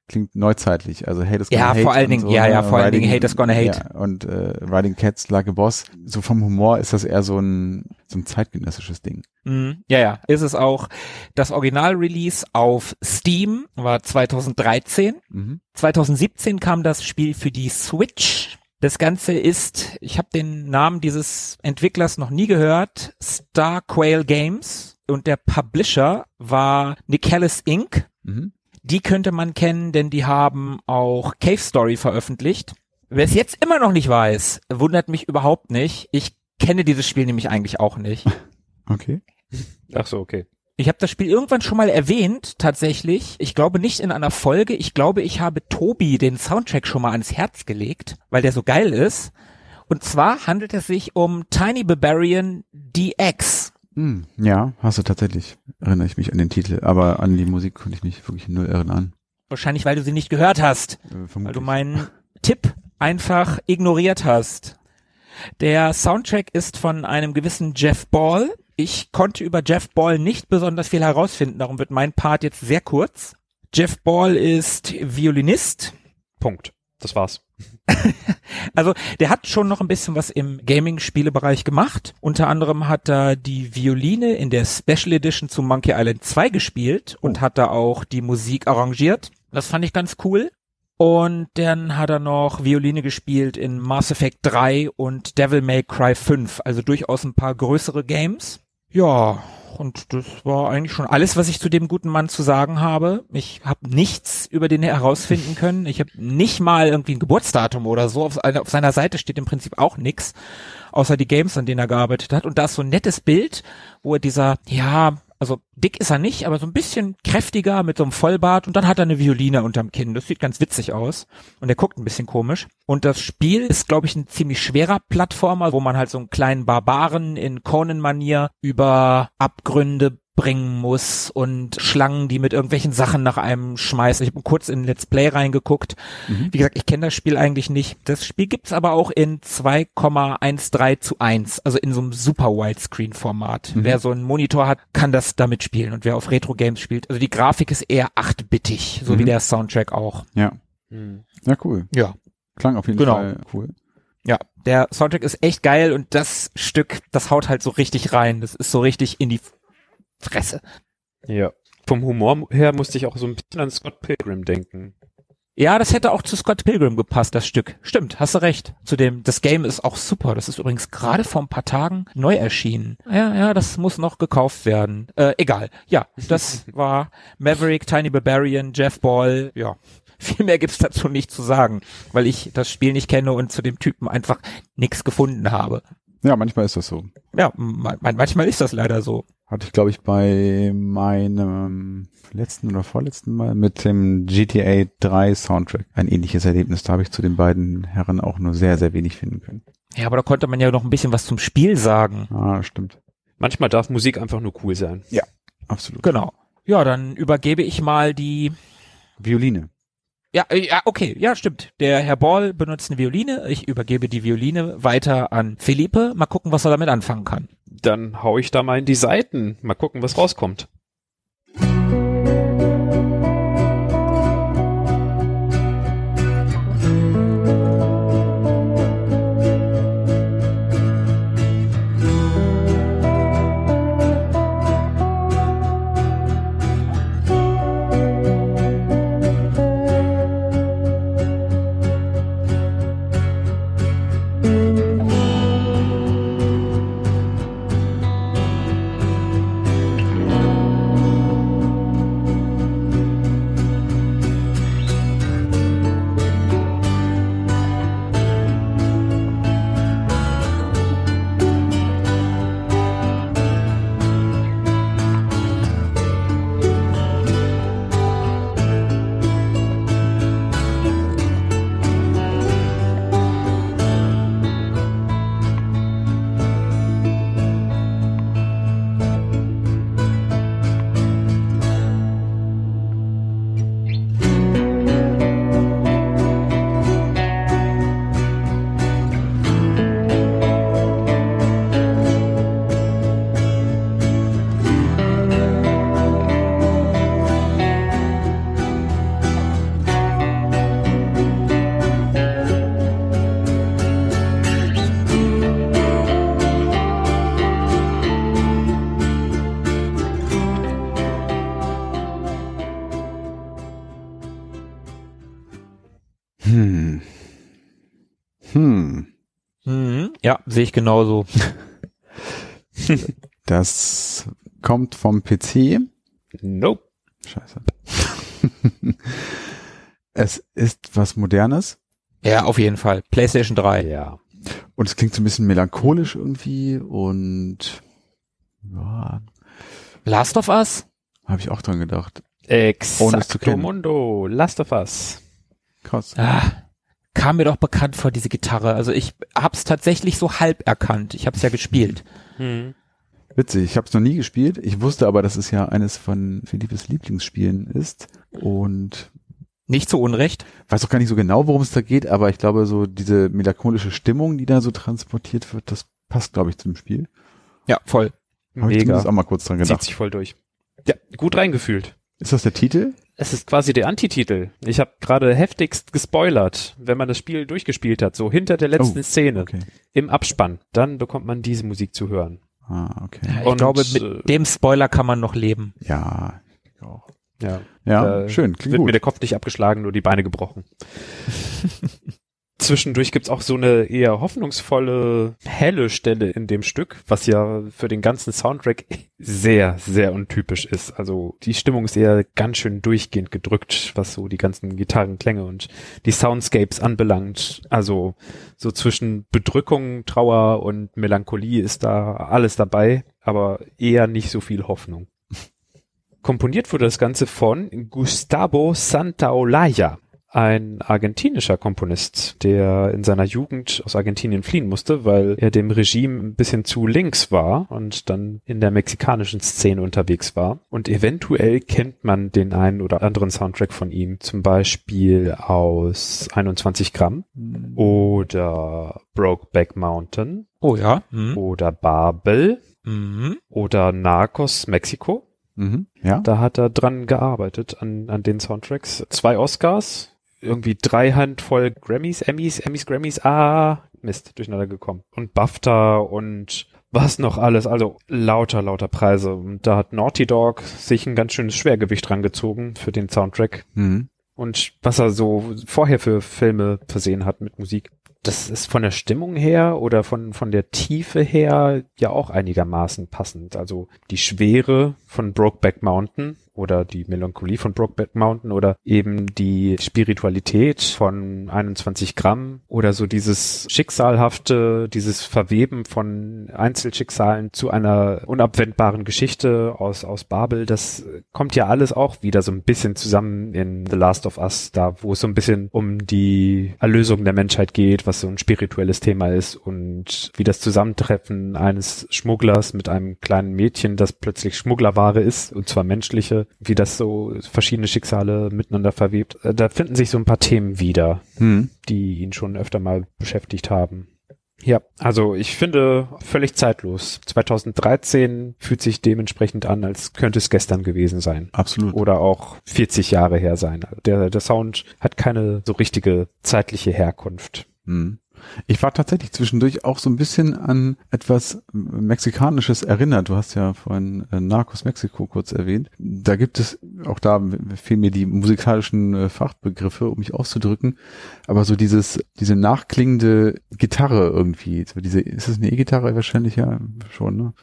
klingt neuzeitlich. Also Haters Gonna Ja, Hate. vor allen Dingen, so, ja, ja, ne? vor allen Dingen Riding- Haters Gonna Hate. Ja, und äh, Riding Cats Like a Boss. So vom Humor ist das eher so ein, so ein zeitgenössisches Ding. Mhm. Ja, ja, ist es auch. Das Original-Release auf Steam war 2013. Mhm. 2017 kam das Spiel für die Switch. Das Ganze ist, ich habe den Namen dieses Entwicklers noch nie gehört, Star Quail Games und der Publisher war Nicalis Inc. Mhm. Die könnte man kennen, denn die haben auch Cave Story veröffentlicht. Wer es jetzt immer noch nicht weiß, wundert mich überhaupt nicht. Ich kenne dieses Spiel nämlich eigentlich auch nicht. <laughs> Okay. Ach so, okay. Ich habe das Spiel irgendwann schon mal erwähnt, tatsächlich. Ich glaube nicht in einer Folge. Ich glaube, ich habe Tobi den Soundtrack schon mal ans Herz gelegt, weil der so geil ist. Und zwar handelt es sich um Tiny Barbarian DX. Hm, ja, hast du tatsächlich. Erinnere ich mich an den Titel, aber an die Musik konnte ich mich wirklich null erinnern. Wahrscheinlich, weil du sie nicht gehört hast. Äh, Weil du meinen Tipp einfach ignoriert hast. Der Soundtrack ist von einem gewissen Jeff Ball. Ich konnte über Jeff Ball nicht besonders viel herausfinden, darum wird mein Part jetzt sehr kurz. Jeff Ball ist Violinist. Punkt. Das war's. <laughs> Also der hat schon noch ein bisschen was im Gaming-Spielebereich gemacht. Unter anderem hat er die Violine in der Special Edition zu Monkey Island 2 gespielt und hat da auch die Musik arrangiert. Das fand ich ganz cool. Und dann hat er noch Violine gespielt in Mass Effect 3 und Devil May Cry 5, also durchaus ein paar größere Games. Ja, und das war eigentlich schon alles, was ich zu dem guten Mann zu sagen habe. Ich habe nichts über den herausfinden können. Ich habe nicht mal irgendwie ein Geburtsdatum oder so. Auf, seiner- auf seiner Seite steht im Prinzip auch nix, außer die Games, an denen er gearbeitet hat. Und da ist so ein nettes Bild, wo er dieser, ja, also dick ist er nicht, aber so ein bisschen kräftiger mit so einem Vollbart und dann hat er eine Violine unterm Kinn. Das sieht ganz witzig aus und er guckt ein bisschen komisch. Und das Spiel ist, glaube ich, ein ziemlich schwerer Plattformer, wo man halt so einen kleinen Barbaren in Conan-Manier über Abgründe bringen muss und Schlangen, die mit irgendwelchen Sachen nach einem schmeißen. Ich habe kurz in Let's Play reingeguckt. Wie gesagt, ich kenne das Spiel eigentlich nicht. Das Spiel gibt's aber auch in 2,13 zu 1, also in so einem super Widescreen-Format. Wer so einen Monitor hat, kann das damit spielen. Und wer auf Retro-Games spielt, also die Grafik ist eher 8-bittig, so wie Mhm. der Soundtrack auch. Ja. Hm. Ja, cool. Ja. Klang auf jeden Genau. Fall cool. Ja, der Soundtrack ist echt geil und das Stück, das haut halt so richtig rein. Das ist so richtig in die Fresse. Ja. Vom Humor her musste ich auch so ein bisschen an Scott Pilgrim denken. Ja, das hätte auch zu Scott Pilgrim gepasst, das Stück. Stimmt, hast du recht. Zudem, das Game ist auch super. Das ist übrigens gerade vor ein paar Tagen neu erschienen. Ja, ja, das muss noch gekauft werden. Äh, egal. Ja, das <laughs> war Maverick, Tiny Barbarian, Jeff Ball. Ja, viel mehr gibt's dazu nicht zu sagen, weil ich das Spiel nicht kenne und zu dem Typen einfach nichts gefunden habe. Ja, manchmal ist das so. Ja, ma- manchmal ist das leider so. Hatte ich, glaube ich, bei meinem letzten oder vorletzten Mal mit dem GTA 3 Soundtrack ein ähnliches Erlebnis. Da habe ich zu den beiden Herren auch nur sehr, sehr wenig finden können. Ja, aber da konnte man ja noch ein bisschen was zum Spiel sagen. Ah, stimmt. Manchmal darf Musik einfach nur cool sein. Absolut. Genau. Ja, dann übergebe ich mal die Violine. Ja, äh, ja, okay, ja, stimmt. Der Herr Ball benutzt eine Violine. Ich übergebe die Violine weiter an Philippe. Mal gucken, was er damit anfangen kann. Dann hau ich da mal in die Seiten. Mal gucken, was rauskommt. Sehe ich genauso. <laughs> Das kommt vom PC. Nope. Scheiße. <laughs> es ist was Modernes Ja, auf jeden Fall. PlayStation 3. Ja. und es klingt so ein bisschen melancholisch irgendwie und ja, Last of Us? habe ich auch dran gedacht. Ohne es zu Exacto. Mundo. Last of Us. Krass. Ah, kam mir doch bekannt vor, diese Gitarre. Also ich hab's tatsächlich so halb erkannt. Ich hab's ja gespielt. Hm. Witzig, ich habe es noch nie gespielt. Ich wusste aber, dass es ja eines von Philippes Lieblingsspielen ist und Nicht zu Unrecht. weiß auch gar nicht so genau, worum es da geht, aber ich glaube, so diese melancholische Stimmung, die da so transportiert wird, das passt, glaube ich, zum Spiel. Ja, voll. Ich Mega. zumindest auch mal kurz dran Zieht gedacht. sich voll durch. Ja, gut reingefühlt. Ist das der Titel? Es ist quasi der Antititel. Ich habe gerade heftigst gespoilert, wenn man das Spiel durchgespielt hat, so hinter der letzten Oh, Szene Okay. im Abspann, dann bekommt man diese Musik zu hören. Ah, okay. Ich Und, glaube, mit äh, dem Spoiler kann man noch leben. Ja, ich auch. Ja, Ja, schön, klingt wird gut. mir der Kopf nicht abgeschlagen, nur die Beine gebrochen. <laughs> Zwischendurch gibt's auch so eine eher hoffnungsvolle, helle Stelle in dem Stück, was ja für den ganzen Soundtrack sehr, sehr untypisch ist. Also die Stimmung ist eher ganz schön durchgehend gedrückt, was so die ganzen Gitarrenklänge und die Soundscapes anbelangt. Also so zwischen Bedrückung, Trauer und Melancholie ist da alles dabei, aber eher nicht so viel Hoffnung. Komponiert wurde das Ganze von Gustavo Santaolalla, ein argentinischer Komponist, der in seiner Jugend aus Argentinien fliehen musste, weil er dem Regime ein bisschen zu links war und dann in der mexikanischen Szene unterwegs war. Und eventuell kennt man den einen oder anderen Soundtrack von ihm, zum Beispiel aus 21 Gramm oder Brokeback Mountain Oh ja. Mhm. oder Babel Mhm. oder Narcos Mexiko. Mhm. Ja. Da hat er dran gearbeitet an, an den Soundtracks. Zwei Oscars, irgendwie drei Handvoll Grammys, Emmys, Emmys, Grammys, ah, Mist, durcheinander gekommen. Und BAFTA und was noch alles, also lauter, lauter Preise. Und da hat Naughty Dog sich ein ganz schönes Schwergewicht dran gezogen für den Soundtrack. Mhm. Und was er so vorher für Filme versehen hat mit Musik. Das ist von der Stimmung her oder von, von der Tiefe her ja auch einigermaßen passend. Also die Schwere von Brokeback Mountain oder die Melancholie von Brokeback Mountain oder eben die Spiritualität von 21 Gramm oder so dieses Schicksalhafte, dieses Verweben von Einzelschicksalen zu einer unabwendbaren Geschichte aus, aus Babel. Das kommt ja alles auch wieder so ein bisschen zusammen in The Last of Us, da wo es so ein bisschen um die Erlösung der Menschheit geht, was so ein spirituelles Thema ist und wie das Zusammentreffen eines Schmugglers mit einem kleinen Mädchen, das plötzlich Schmugglerware ist, und zwar menschliche, wie das so verschiedene Schicksale miteinander verwebt. Äh, Da finden sich so ein paar Themen wieder, Hm. die ihn schon öfter mal beschäftigt haben. Ja, also ich finde völlig zeitlos. 2013 fühlt sich dementsprechend an, als könnte es gestern gewesen sein Absolut. oder auch 40 Jahre her sein. Der, der Sound hat keine so richtige zeitliche Herkunft. Hm. Ich war tatsächlich zwischendurch auch so ein bisschen an etwas Mexikanisches erinnert. Du hast ja vorhin äh, Narcos Mexiko kurz erwähnt. Da gibt es, auch da fehlen mir die musikalischen äh, Fachbegriffe, um mich auszudrücken, aber so dieses, diese nachklingende Gitarre irgendwie, diese, ist es eine E-Gitarre wahrscheinlich ja schon, ne?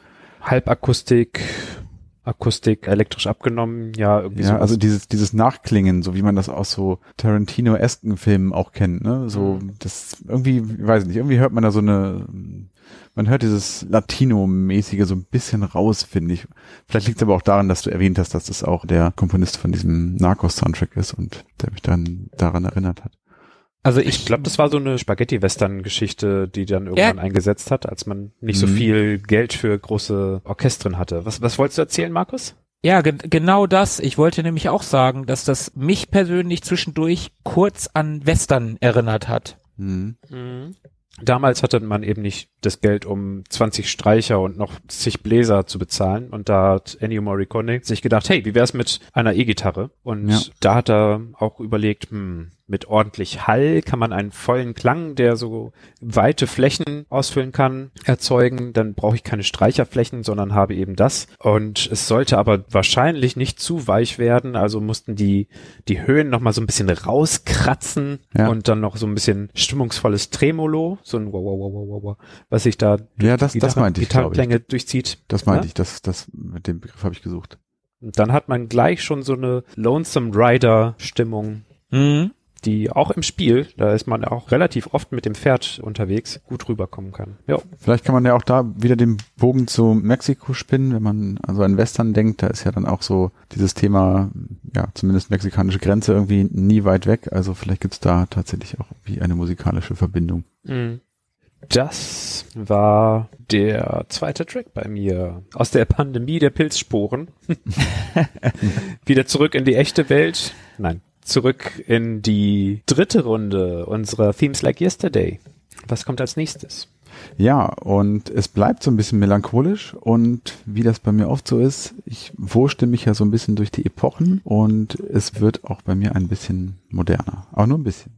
Halbakustik, Akustik, elektrisch abgenommen, ja, irgendwie Ja, sowas. also dieses, dieses Nachklingen, so wie man das aus so Tarantino-esken Filmen auch kennt, ne? So, Mhm. das irgendwie, ich weiß nicht, irgendwie hört man da so eine, man hört dieses Latino-mäßige so ein bisschen raus, finde ich. Vielleicht liegt es aber auch daran, dass du erwähnt hast, dass das auch der Komponist von diesem Narcos-Soundtrack ist und der mich dann daran erinnert hat. Also ich ich, glaube, das war so eine Spaghetti-Western-Geschichte, die dann irgendwann Ja. eingesetzt hat, als man nicht so Mhm. viel Geld für große Orchestren hatte. Was, was wolltest du erzählen, Markus? ja, ge genau das. Ich wollte nämlich auch sagen, dass das mich persönlich zwischendurch kurz an Western erinnert hat. Mhm. Damals hatte man eben nicht das Geld, um 20 Streicher und noch zig Bläser zu bezahlen. Und da hat Ennio Morricone sich gedacht, hey, wie wär's mit einer E-Gitarre? Und Ja. da hat er auch überlegt, hm, mit ordentlich Hall kann man einen vollen Klang, der so weite Flächen ausfüllen kann, erzeugen. Dann brauche ich keine Streicherflächen, sondern habe eben das. Und es sollte aber wahrscheinlich nicht zu weich werden. Also mussten die, die Höhen noch mal so ein bisschen rauskratzen Ja. und dann noch so ein bisschen stimmungsvolles Tremolo, so ein wow, wow, wow, wow, wow, wow, was sich da Ja, das, das Gitarren- meinte ich, glaube ich. Gitarrenklänge durchzieht. Das meinte Ja? ich, das, das, mit dem Begriff habe ich gesucht. Und dann hat man gleich schon so eine Lonesome Rider Stimmung, Mhm. Die auch im Spiel, da ist man auch relativ oft mit dem Pferd unterwegs, gut rüberkommen kann. Ja. Vielleicht kann man ja auch da wieder den Bogen zu Mexiko spinnen, wenn man an so einen Western denkt. Da ist ja dann auch so dieses Thema, ja, zumindest mexikanische Grenze irgendwie nie weit weg. Also vielleicht gibt's da tatsächlich auch wie eine musikalische Verbindung. Das war der zweite Track bei mir aus der Pandemie der Pilzsporen. <laughs> Wieder zurück in die echte Welt. Nein, zurück in die dritte Runde unserer Themes Like Yesterday. Was kommt als nächstes? Ja, und es bleibt so ein bisschen melancholisch und wie das bei mir oft so ist, ich wurschtel mich ja so ein bisschen durch die Epochen und es wird auch bei mir ein bisschen moderner. Aber nur ein bisschen.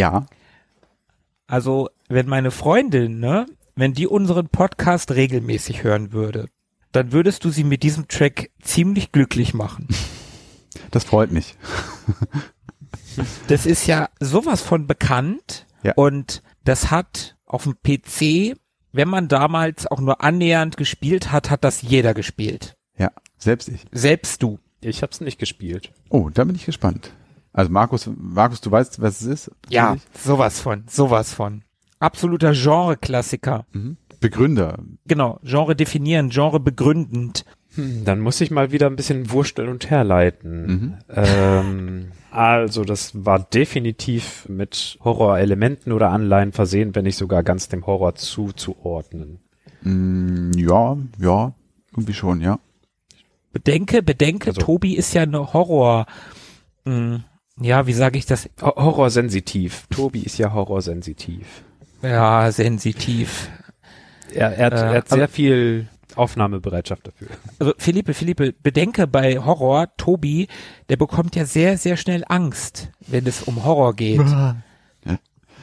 Ja. also wenn meine Freundin, ne, wenn die unseren Podcast regelmäßig hören würde, dann würdest du sie mit diesem Track ziemlich glücklich machen. <laughs> Das freut mich. <laughs> Das ist ja sowas von bekannt Ja. und das hat auf dem PC, wenn man damals auch nur annähernd gespielt hat, hat das jeder gespielt. Ja, selbst ich. Selbst du. Ich habe es nicht gespielt. Oh, da bin ich gespannt. Also Markus, Markus, du weißt, was es ist? Ja, sowas von, sowas von. Absoluter Genre-Klassiker. Mhm. Begründer. Genau, Genre definieren, Genre begründend. Hm, dann muss ich mal wieder ein bisschen wursteln und herleiten. Mhm. Ähm, also das war definitiv mit Horrorelementen oder Anleihen versehen, wenn nicht sogar ganz dem Horror zuzuordnen. Mm, ja, ja, irgendwie schon, ja. Bedenke, bedenke, Also- Tobi ist ja eine Horror, mh, ja, wie sage ich das? Ho- Horrorsensitiv. Tobi ist ja horrorsensitiv. Ja, sensitiv. Er, er, hat, Äh, er hat sehr viel Aufnahmebereitschaft dafür. Also Philippe, Philippe, bedenke bei Horror, Tobi, der bekommt ja sehr, sehr schnell Angst, wenn es um Horror geht. <laughs>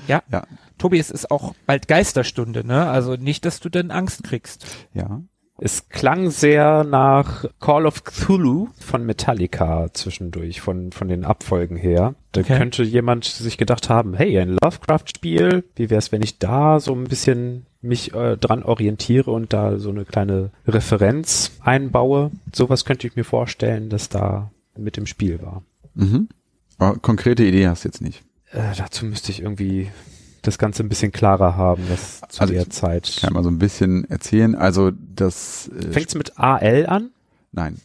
Ja, Ja, Tobi, es ist auch bald Geisterstunde, ne? Also nicht, dass du dann Angst kriegst. ja. Es klang sehr nach Call of Cthulhu von Metallica zwischendurch, von, von den Abfolgen her. Da Okay. könnte jemand sich gedacht haben, hey, ein Lovecraft-Spiel, wie wäre es, wenn ich da so ein bisschen mich äh, dran orientiere und da so eine kleine Referenz einbaue. Sowas könnte ich mir vorstellen, dass da mit dem Spiel war. Mhm. Aber konkrete Idee hast du jetzt nicht. Äh, dazu müsste ich irgendwie das Ganze ein bisschen klarer haben, das zu Also der ich Zeit. Kann mal so ein bisschen erzählen. Also das äh, Fängt's mit AL an? nein.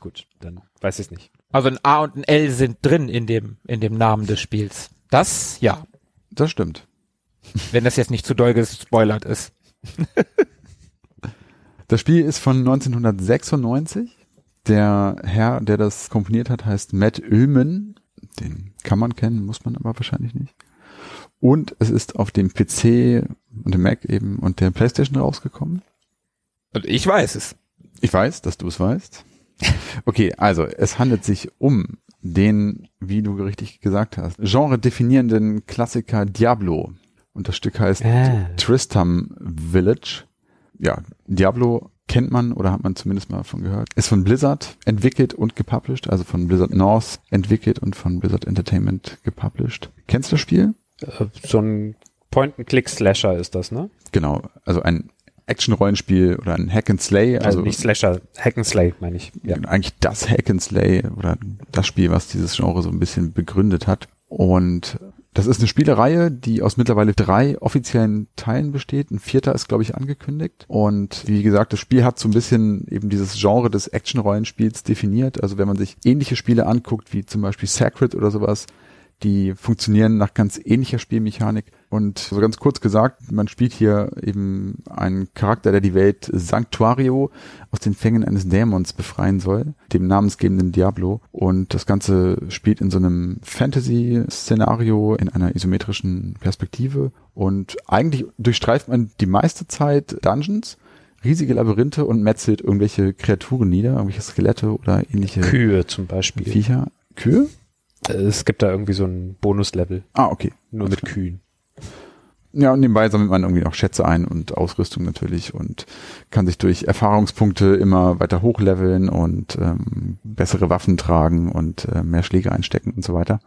Gut, dann weiß ich nicht. Also ein A und ein L sind drin in dem, in dem Namen des Spiels. Das, ja. Das stimmt. Wenn das jetzt nicht zu doll gespoilert ist. Das Spiel ist von 1996. Der Herr, der das komponiert hat, heißt Matt Ullman. Den kann man kennen, muss man aber wahrscheinlich nicht. Und es ist auf dem PC und dem Mac eben und der PlayStation rausgekommen. Und ich weiß es. Ich weiß, dass du es weißt. Okay, also es handelt sich um den, wie du richtig gesagt hast, genre definierenden Klassiker Diablo. Und das Stück heißt Ah. Tristram Village. Ja, Diablo kennt man oder hat man zumindest mal von gehört. Ist von Blizzard entwickelt und gepublished, also von Blizzard North entwickelt und von Blizzard Entertainment gepublished. Kennst du das Spiel? Äh, so ein Point-and-Click-Slasher ist das, ne? Genau, also ein Action-Rollenspiel oder ein Hack and Slay, Also, also nicht Slasher, Hack and Slay, meine ich. Ja. eigentlich das Hack and Slay oder das Spiel, was dieses Genre so ein bisschen begründet hat. Und das ist eine Spielereihe, die aus mittlerweile drei offiziellen Teilen besteht. Ein vierter ist, glaube ich, angekündigt. Und wie gesagt, das Spiel hat so ein bisschen eben dieses Genre des Action-Rollenspiels definiert. Also wenn man sich ähnliche Spiele anguckt, wie zum Beispiel Sacred oder sowas, die funktionieren nach ganz ähnlicher Spielmechanik. Und so ganz kurz gesagt, man spielt hier eben einen Charakter, der die Welt Sanctuario aus den Fängen eines Dämons befreien soll, dem namensgebenden Diablo. Und das Ganze spielt in so einem Fantasy-Szenario in einer isometrischen Perspektive. Und eigentlich durchstreift man die meiste Zeit Dungeons, riesige Labyrinthe und metzelt irgendwelche Kreaturen nieder, irgendwelche Skelette oder ähnliche Kühe zum Beispiel. Viecher. Kühe? Es gibt da irgendwie so ein Bonuslevel, Ah, okay. nur mit Kühen. Ja, und nebenbei sammelt man irgendwie auch Schätze ein und Ausrüstung natürlich und kann sich durch Erfahrungspunkte immer weiter hochleveln und ähm, bessere Waffen tragen und äh, mehr Schläge einstecken und so weiter.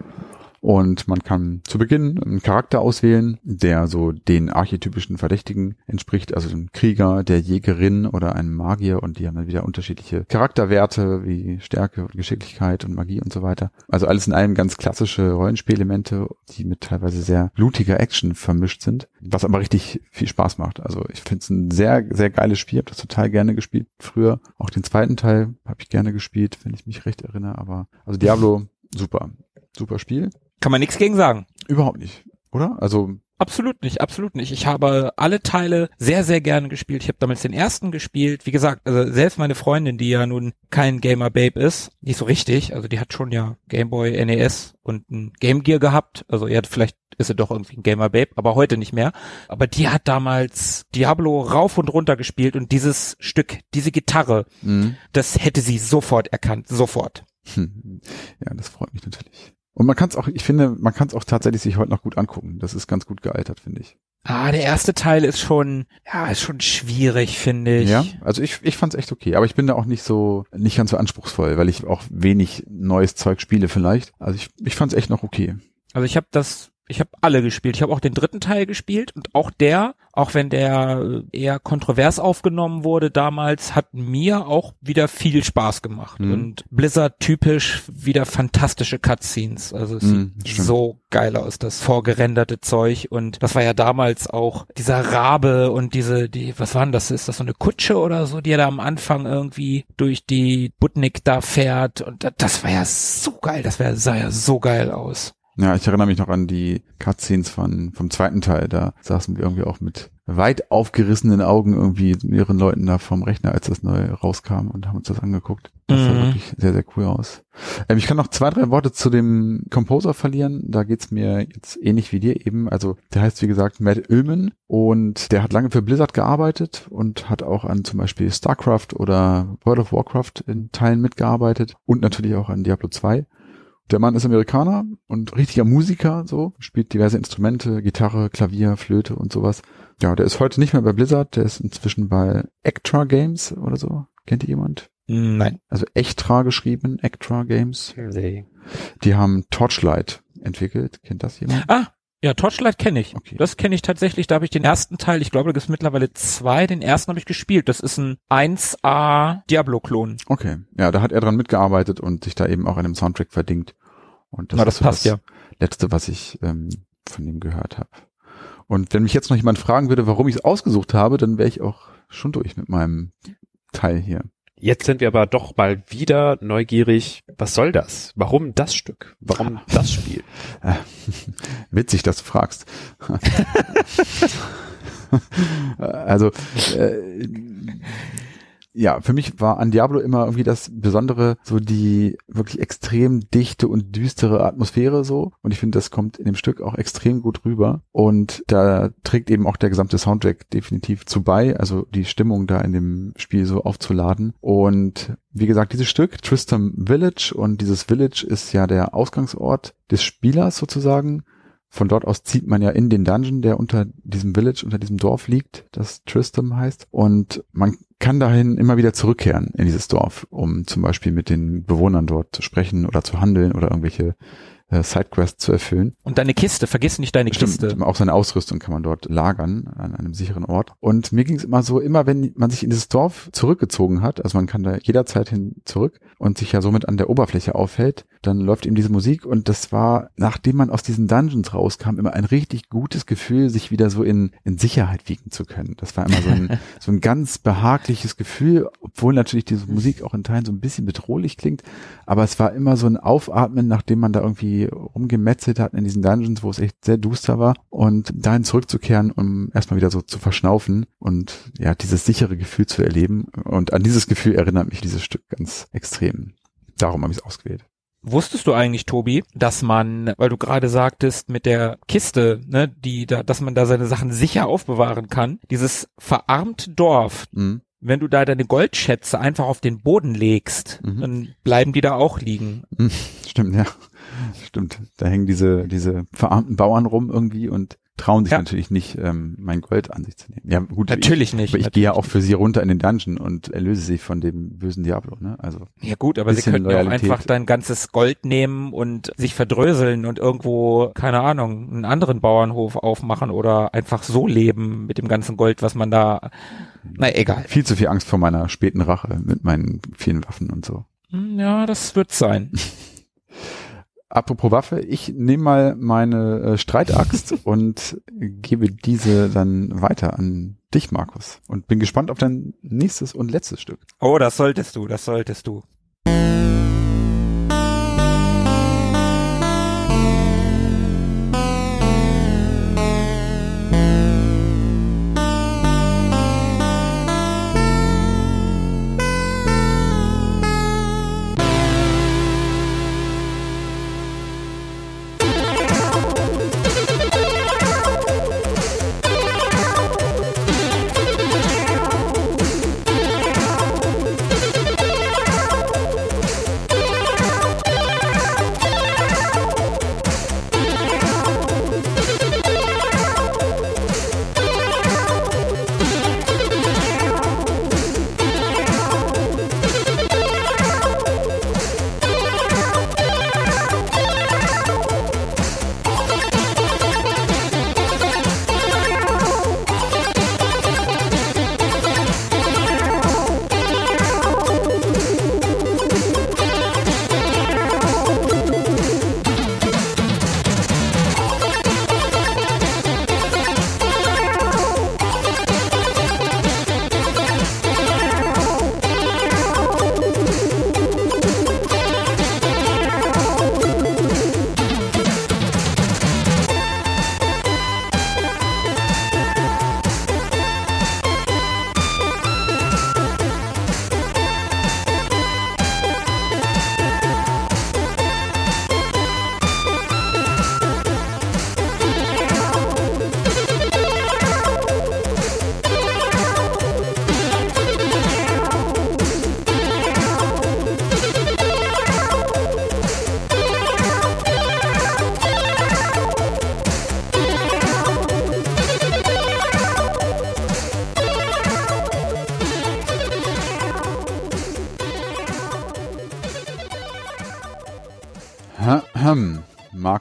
Und man kann zu Beginn einen Charakter auswählen, der so den archetypischen Verdächtigen entspricht, also ein Krieger, der Jägerin oder ein Magier und die haben dann wieder unterschiedliche Charakterwerte wie Stärke und Geschicklichkeit und Magie und so weiter. Also alles in allem ganz klassische Rollenspielelemente, die mit teilweise sehr blutiger Action vermischt sind, was aber richtig viel Spaß macht. Also ich finde es ein sehr, sehr geiles Spiel, habe das total gerne gespielt früher. Auch den zweiten Teil habe ich gerne gespielt, wenn ich mich recht erinnere, aber also Diablo, super. Super Spiel. Kann man nichts gegen sagen. Überhaupt nicht, oder? Also, Absolut nicht, absolut nicht. Ich habe alle Teile sehr, sehr gerne gespielt. Ich habe damals den ersten gespielt. Wie gesagt, also selbst meine Freundin, die ja nun kein Gamer Babe ist, nicht so richtig, also die hat schon ja Game Boy, NES und ein Game Gear gehabt. Also er hat vielleicht ist sie doch irgendwie ein Gamer Babe, aber heute nicht mehr. Aber die hat damals Diablo rauf und runter gespielt und dieses Stück, diese Gitarre, mh. das hätte sie sofort erkannt, sofort. Hm. ja, das freut mich natürlich. Und man kann es auch, ich finde, man kann es auch tatsächlich sich heute noch gut angucken. Das ist ganz gut gealtert, finde ich. Ah, der erste Teil ist schon, ja, ist schon schwierig, finde ich. Ja, also ich, ich fand es echt okay, aber ich bin da auch nicht so, nicht ganz so anspruchsvoll, weil ich auch wenig neues Zeug spiele vielleicht. Also ich, ich fand es echt noch okay. Also ich habe das Ich habe alle gespielt. Ich habe auch den dritten Teil gespielt und auch der, auch wenn der eher kontrovers aufgenommen wurde damals, hat mir auch wieder viel Spaß gemacht. Mhm. Und Blizzard typisch wieder fantastische Cutscenes. Also es Mhm, sieht stimmt. so geil aus, das vorgerenderte Zeug. Und das war ja damals auch dieser Rabe und diese, die, was waren das? Ist das so eine Kutsche oder so, die er da am Anfang irgendwie durch die Butnik da fährt? Und da- das war ja so geil. Das wär, sah ja so geil aus. Ja, ich erinnere mich noch an die Cutscenes von, vom zweiten Teil. Da saßen wir irgendwie auch mit weit aufgerissenen Augen irgendwie mit mehreren Leuten da vom Rechner, als das neu rauskam und haben uns das angeguckt. Das sah Mhm. wirklich sehr, sehr cool aus. Ähm, ich kann noch zwei, drei Worte zu dem Composer verlieren. Da geht's mir jetzt ähnlich wie dir eben. Also der heißt, wie gesagt, Matt Ullman und der hat lange für Blizzard gearbeitet und hat auch an zum Beispiel StarCraft oder World of Warcraft in Teilen mitgearbeitet und natürlich auch an Diablo 2. Der Mann ist Amerikaner und richtiger Musiker, so, spielt diverse Instrumente, Gitarre, Klavier, Flöte und sowas. Ja, der ist heute nicht mehr bei Blizzard, der ist inzwischen bei Ektra Games oder so. Kennt ihr jemand? Nein. Also Ektra geschrieben, Ektra Games. Nee. Die haben Torchlight entwickelt. Kennt das jemand? Ah, ja, Torchlight kenne ich. Okay. Das kenne ich tatsächlich. Da habe ich den ersten Teil, ich glaube, da gibt es mittlerweile zwei. Den ersten habe ich gespielt. Das ist ein 1A Diablo-Klon. Okay. Ja, da hat er dran mitgearbeitet und sich da eben auch an dem Soundtrack verdingt. Und das, Na, das ist so passt das ja. Letzte, was ich ähm, von ihm gehört habe. Und wenn mich jetzt noch jemand fragen würde, warum ich es ausgesucht habe, dann wäre ich auch schon durch mit meinem Teil hier. Jetzt sind wir aber doch mal wieder neugierig. Was soll das? Warum das Stück? Warum <laughs> das Spiel? <laughs> Witzig, dass du fragst. <laughs> also, äh, ja, für mich war an Diablo immer irgendwie das Besondere, so die wirklich extrem dichte und düstere Atmosphäre so. Und ich finde, das kommt in dem Stück auch extrem gut rüber. Und da trägt eben auch der gesamte Soundtrack definitiv zu bei, also die Stimmung da in dem Spiel so aufzuladen. Und wie gesagt, dieses Stück, Tristram Village, und dieses Village ist ja der Ausgangsort des Spielers sozusagen. Von dort aus zieht man ja in den Dungeon, der unter diesem Village, unter diesem Dorf liegt, das Tristram heißt. Und man kann dahin immer wieder zurückkehren in dieses Dorf, um zum Beispiel mit den Bewohnern dort zu sprechen oder zu handeln oder irgendwelche äh, Sidequests zu erfüllen. Und deine Kiste, vergiss nicht deine Kiste. Stimmt, auch seine Ausrüstung kann man dort lagern an einem sicheren Ort. Und mir ging es immer so, immer wenn man sich in dieses Dorf zurückgezogen hat, also man kann da jederzeit hin zurück und sich ja somit an der Oberfläche aufhält, dann läuft ihm diese Musik und das war, nachdem man aus diesen Dungeons rauskam, immer ein richtig gutes Gefühl, sich wieder so in, in Sicherheit wiegen zu können. Das war immer so ein, <laughs> so ein ganz behagliches Gefühl, obwohl natürlich diese Musik auch in Teilen so ein bisschen bedrohlich klingt, aber es war immer so ein Aufatmen, nachdem man da irgendwie rumgemetzelt hat in diesen Dungeons, wo es echt sehr duster war und dahin zurückzukehren, um erstmal wieder so zu verschnaufen und ja, dieses sichere Gefühl zu erleben. Und an dieses Gefühl erinnert mich dieses Stück ganz extrem. Darum habe ich es ausgewählt. Wusstest du eigentlich, Tobi, dass man, weil du gerade sagtest, mit der Kiste, ne, die da, dass man da seine Sachen sicher aufbewahren kann, dieses verarmte Dorf, Mhm. wenn du da deine Goldschätze einfach auf den Boden legst, Mhm. dann bleiben die da auch liegen. Hm, <laughs> Stimmt, ja. Stimmt. Da hängen diese, diese verarmten Bauern rum irgendwie und trauen sich Ja. natürlich nicht, ähm, mein Gold an sich zu nehmen. Ja, gut. Natürlich ich, nicht. Aber ich gehe ja auch für sie runter in den Dungeon und erlöse sie von dem bösen Diablo, ne? Also. Ja gut, aber sie könnten ja auch Loyalität. einfach dein ganzes Gold nehmen und sich verdröseln und irgendwo, keine Ahnung, einen anderen Bauernhof aufmachen oder einfach so leben mit dem ganzen Gold, was man da, na egal. Viel zu viel Angst vor meiner späten Rache mit meinen vielen Waffen und so. Hm, Ja, das wird sein. <laughs> Apropos Waffe, ich nehme mal meine äh, Streitaxt <laughs> und gebe diese dann weiter an dich, Markus. Und bin gespannt auf dein nächstes und letztes Stück. Oh, das solltest du, das solltest du.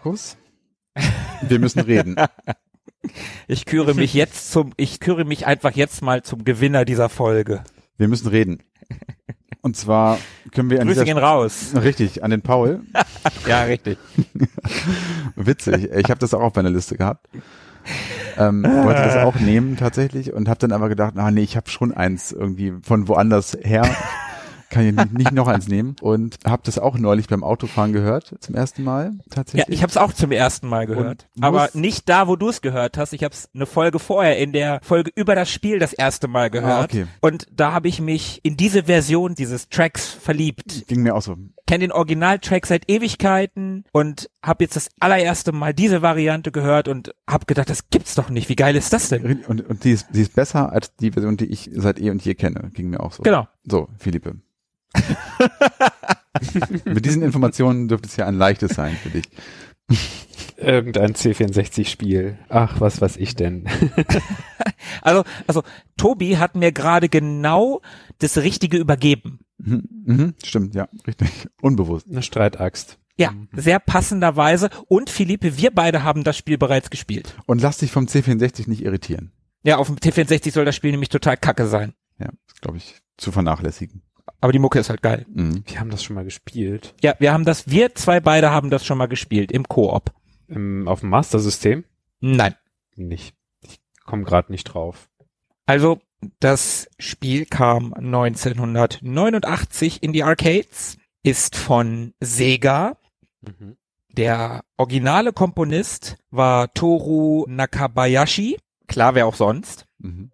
Markus, wir müssen reden. <laughs> Ich küre mich jetzt zum, ich küre mich einfach jetzt mal zum Gewinner dieser Folge. Wir müssen reden. Und zwar können wir an Grüße gehen raus. Richtig, an den Paul. <laughs> Ja, richtig. <laughs> Witzig. Ich habe das auch auf meiner Liste gehabt. Ähm, wollte das auch nehmen tatsächlich und habe dann aber gedacht, ah nee, ich habe schon eins irgendwie von woanders her. Kann ich nicht, nicht noch eins nehmen und habe das auch neulich beim Autofahren gehört zum ersten Mal Ja, tatsächlich. ich habe es auch zum ersten Mal gehört. Und Aber nicht da, wo du es gehört hast. Ich habe es eine Folge vorher in der Folge über das Spiel das erste Mal gehört. Ah, okay. Und da habe ich mich in diese Version dieses Tracks verliebt. Ging mir auch so. Kenne den Originaltrack seit Ewigkeiten und habe jetzt das allererste Mal diese Variante gehört und habe gedacht, das gibt's doch nicht. Wie geil ist das denn? Und, und die, ist, die ist besser als die Version, die ich seit eh und je kenne. Ging mir auch so. Genau. So, Philippe. <laughs> Mit diesen Informationen dürfte es ja ein leichtes sein für dich. Irgendein C64-Spiel. Ach, was weiß ich denn? <laughs> Also, also Tobi hat mir gerade genau das Richtige übergeben. Mhm, mhm, stimmt, ja, richtig. Unbewusst. Eine Streitaxt. Ja, sehr passenderweise. Und Philippe, wir beide haben das Spiel bereits gespielt. Und lass dich vom C64 nicht irritieren. Ja, auf dem T64 soll das Spiel nämlich total kacke sein. Ja, ist, glaube ich, zu vernachlässigen. Aber die Mucke ist halt geil. Mhm. Wir haben das schon mal gespielt. Ja, wir haben das, wir zwei beide haben das schon mal gespielt im Koop. Im, auf dem Master-System? Nein. Nicht. Ich komme gerade nicht drauf. Also, das Spiel kam 1989 in die Arcades, ist von Sega. Mhm. Der originale Komponist war Toru Nakabayashi. Klar, wer auch sonst. Mhm.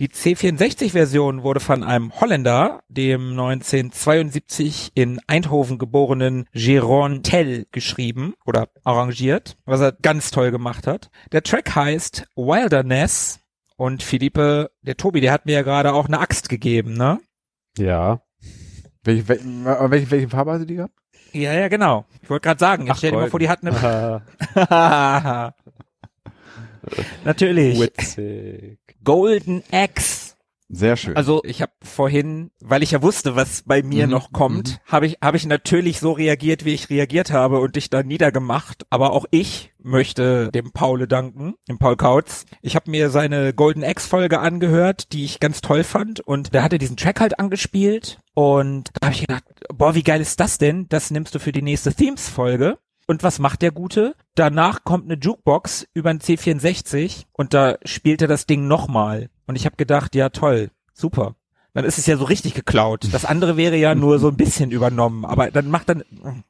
Die C64-Version wurde von einem Holländer, dem 1972 in Eindhoven geborenen Jérôme Tell geschrieben oder arrangiert, was er ganz toll gemacht hat. Der Track heißt Wilderness und Philippe, der Tobi, der hat mir ja gerade auch eine Axt gegeben, ne? Ja. Welche, welche, welche, welche Farbe hast du die gehabt? Ja, ja, genau. Ich wollte gerade sagen, Ach, stell dir mal vor, die hat eine... <laughs> <laughs> <laughs> <laughs> Natürlich. Witzig. Golden Axe. Sehr schön. Also ich habe vorhin, weil ich ja wusste, was bei mir Mhm, noch kommt, habe ich habe ich natürlich so reagiert, wie ich reagiert habe und dich da niedergemacht. Aber auch ich möchte dem Paule danken, dem Paul Kautz. Ich habe mir seine Golden Axe Folge angehört, die ich ganz toll fand und der hatte diesen Track halt angespielt und da habe ich gedacht, boah, wie geil ist das denn? Das nimmst du für die nächste Themes Folge. Und was macht der Gute? Danach kommt eine Jukebox über ein C64 und da spielt er das Ding nochmal. Und ich habe gedacht, ja toll, super. Dann ist es ja so richtig geklaut. Das andere wäre ja nur so ein bisschen übernommen, aber dann macht dann,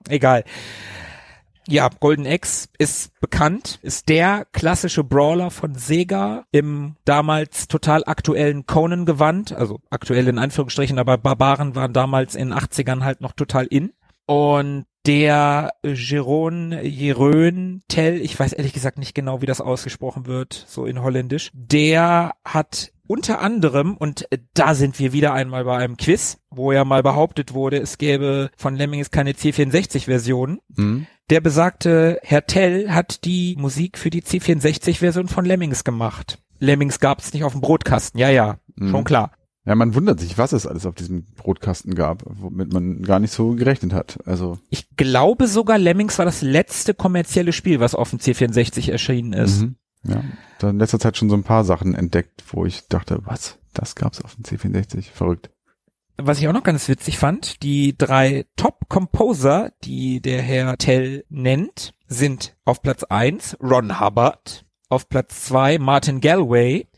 egal. Ja, Golden Axe ist bekannt, ist der klassische Brawler von Sega im damals total aktuellen Conan-Gewand, also aktuell in Anführungsstrichen, aber Barbaren waren damals in den 80ern halt noch total in. Und der Jeroen, Jeroen Tell, ich weiß ehrlich gesagt nicht genau, wie das ausgesprochen wird, so in Holländisch, der hat unter anderem, und da sind wir wieder einmal bei einem Quiz, wo ja mal behauptet wurde, es gäbe von Lemmings keine C64-Version. Mhm. Der besagte Herr Tell hat die Musik für die C64-Version von Lemmings gemacht. Lemmings gab es nicht auf dem Brotkasten, ja, ja, Mhm. schon klar. Ja, man wundert sich, was es alles auf diesem Brotkasten gab, womit man gar nicht so gerechnet hat. Also, Ich glaube sogar, Lemmings war das letzte kommerzielle Spiel, was auf dem C64 erschienen ist. mhm. ja, da in letzter Zeit schon so ein paar Sachen entdeckt, wo ich dachte, was? Das gab's auf dem C64? Verrückt. Was ich auch noch ganz witzig fand, die drei Top-Composer, die der Herr Tell nennt, sind auf Platz eins Ron Hubbard, auf Platz zwei Martin Galway,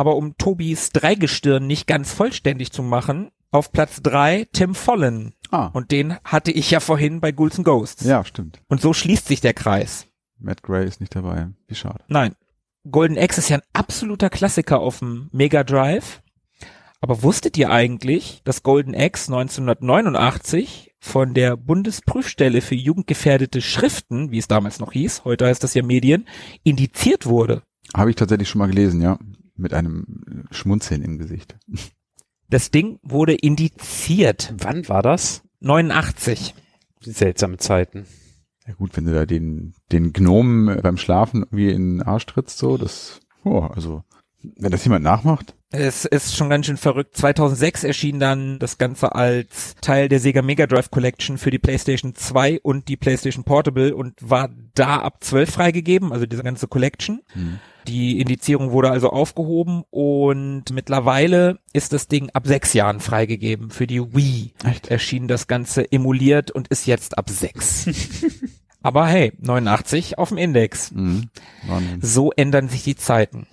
aber um Tobis Dreigestirn nicht ganz vollständig zu machen, auf Platz drei Tim Follen. Ah, Und den hatte ich ja vorhin bei Ghouls and Ghosts. ja, stimmt. Und so schließt sich der Kreis. Matt Gray ist nicht dabei. Wie schade. Nein. Golden Axe ist ja ein absoluter Klassiker auf dem Mega Drive. Aber wusstet ihr eigentlich, dass Golden Axe 1989 von der Bundesprüfstelle für jugendgefährdete Schriften, wie es damals noch hieß, heute heißt das ja Medien, indiziert wurde? Habe ich tatsächlich schon mal gelesen, ja. Mit einem Schmunzeln im Gesicht. Das Ding wurde indiziert. Wann war das? 89. Seltsame Zeiten. Ja gut, wenn du da den, den Gnomen beim Schlafen irgendwie in den Arsch trittst, so, das, oh, also, wenn das jemand nachmacht, Es ist schon ganz schön verrückt. 2006 erschien dann das Ganze als Teil der Sega Mega Drive Collection für die PlayStation 2 und die PlayStation Portable und war da ab 12 freigegeben, also diese ganze Collection. Hm. Die Indizierung wurde also aufgehoben und mittlerweile ist das Ding ab sechs Jahren freigegeben. Für die Wii Echt? erschien das Ganze emuliert und ist jetzt ab sechs. <laughs> Aber hey, 89 auf dem Index. Mhm. So ändern sich die Zeiten.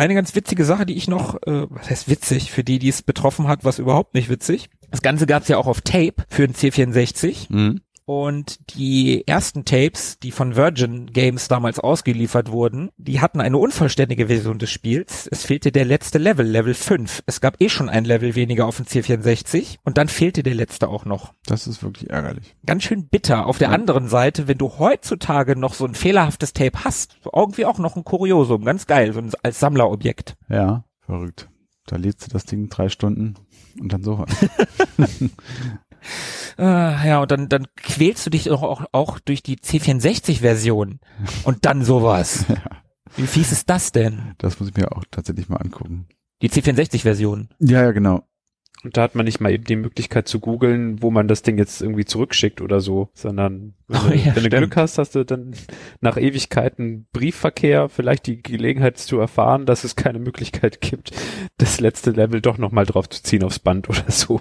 Eine ganz witzige Sache, die ich noch, äh, was heißt witzig, für die, die es betroffen hat, was überhaupt nicht witzig. Das Ganze gab es ja auch auf Tape für den C64. Mhm. Und die ersten Tapes, die von Virgin Games damals ausgeliefert wurden, die hatten eine unvollständige Version des Spiels. Es fehlte der letzte Level, Level 5. Es gab eh schon ein Level weniger auf dem C64 und dann fehlte der letzte auch noch. Das ist wirklich ärgerlich. Ganz schön bitter. Auf der ja. anderen Seite, wenn du heutzutage noch so ein fehlerhaftes Tape hast, so irgendwie auch noch ein Kuriosum, ganz geil, so ein, als Sammlerobjekt. Ja, verrückt. Da lädst du das Ding drei Stunden und dann so. <laughs> <laughs> Äh, ja, und dann, dann quälst du dich auch, auch, auch durch die C64-Version <laughs> und dann sowas. ja. Wie fies ist das denn? Das muss ich mir auch tatsächlich mal angucken. Die C64-Version. Ja, ja, genau. Und da hat man nicht mal eben die Möglichkeit zu googeln, wo man das Ding jetzt irgendwie zurückschickt oder so, sondern <laughs> wenn, oh, du, ja, wenn du Glück hast, hast du dann nach Ewigkeiten Briefverkehr vielleicht die Gelegenheit zu erfahren, dass es keine Möglichkeit gibt, das letzte Level doch nochmal drauf zu ziehen aufs Band oder so.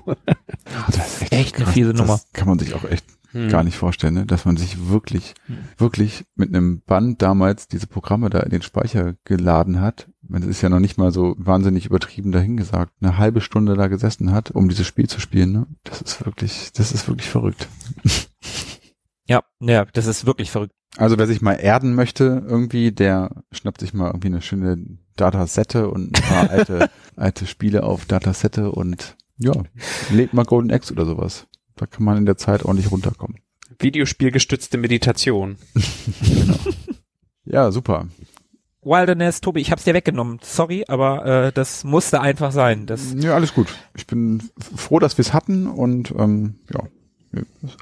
das ist echt, echt eine fiese Nummer. Das kann man sich auch echt hm. gar nicht vorstellen, ne? dass man sich wirklich, hm. wirklich mit einem Band damals diese Programme da in den Speicher geladen hat. Es ist ja noch nicht mal so wahnsinnig übertrieben dahingesagt, eine halbe Stunde da gesessen hat, um dieses Spiel zu spielen. Ne? Das ist wirklich, das ist wirklich verrückt. Ja, ja, das ist wirklich verrückt. Also wer sich mal erden möchte, irgendwie, der schnappt sich mal irgendwie eine schöne Datasette und ein paar <laughs> alte, alte Spiele auf Datasette und ja, lädt mal Golden Axe oder sowas. Da kann man in der Zeit ordentlich runterkommen. Videospielgestützte Meditation. <laughs> genau. Ja, super. Wilderness, Tobi, ich hab's dir weggenommen. Sorry, aber äh, das musste einfach sein. Das ja, alles gut. Ich bin froh, dass wir es hatten und ähm, ja,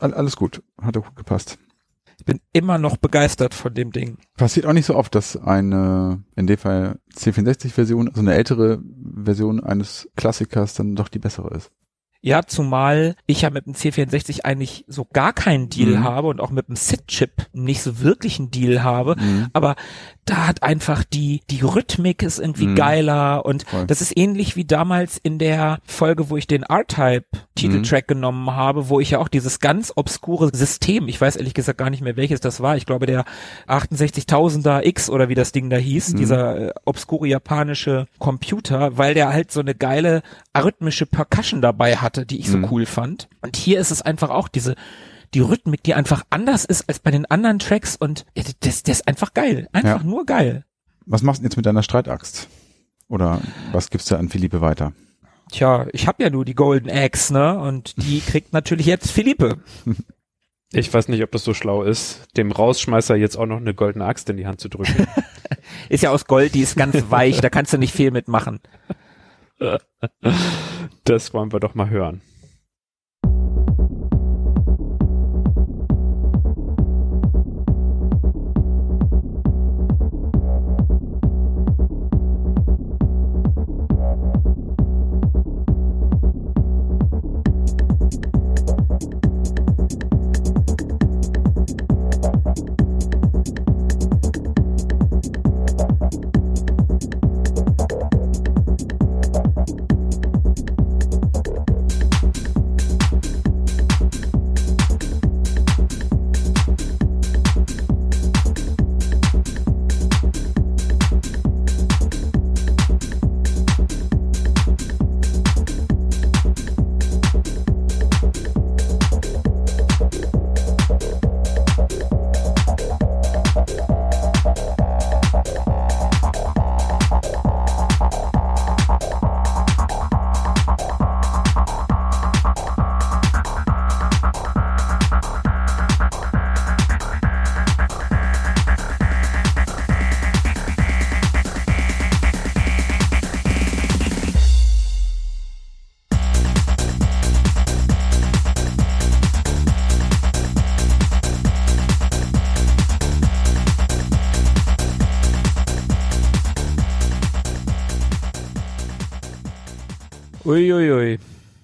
alles gut. Hat ja gut gepasst. Ich bin immer noch begeistert von dem Ding. Passiert auch nicht so oft, dass eine, in dem Fall C64-Version, also eine ältere Version eines Klassikers dann doch die bessere ist. Ja, zumal ich ja mit dem C64 eigentlich so gar keinen Deal mhm. habe und auch mit dem SID-Chip nicht so wirklich einen Deal habe. Mhm. Aber da hat einfach die, die Rhythmik ist irgendwie mhm. geiler und Voll. das ist ähnlich wie damals in der Folge, wo ich den R-Type Titeltrack mhm. genommen habe, wo ich ja auch dieses ganz obskure System, ich weiß ehrlich gesagt gar nicht mehr welches das war, ich glaube der 68.000er X oder wie das Ding da hieß, mhm. dieser äh, obskure japanische Computer, weil der halt so eine geile arrhythmische Percussion dabei hatte, die ich so mhm. cool fand. Und hier ist es einfach auch diese die Rhythmik, die einfach anders ist als bei den anderen Tracks und das, das ist einfach geil. Einfach ja. nur geil. Was machst du jetzt mit deiner Streitaxt? Oder was gibst du an Philippe weiter? Tja, ich habe ja nur die Golden Axe, ne? Und die <laughs> kriegt natürlich jetzt Philippe. Ich weiß nicht, ob das so schlau ist, dem Rausschmeißer jetzt auch noch eine goldene Axt in die Hand zu drücken. <laughs> ist ja aus Gold, die ist ganz <laughs> weich, da kannst du nicht viel mitmachen. Das wollen wir doch mal hören. Uiuiui.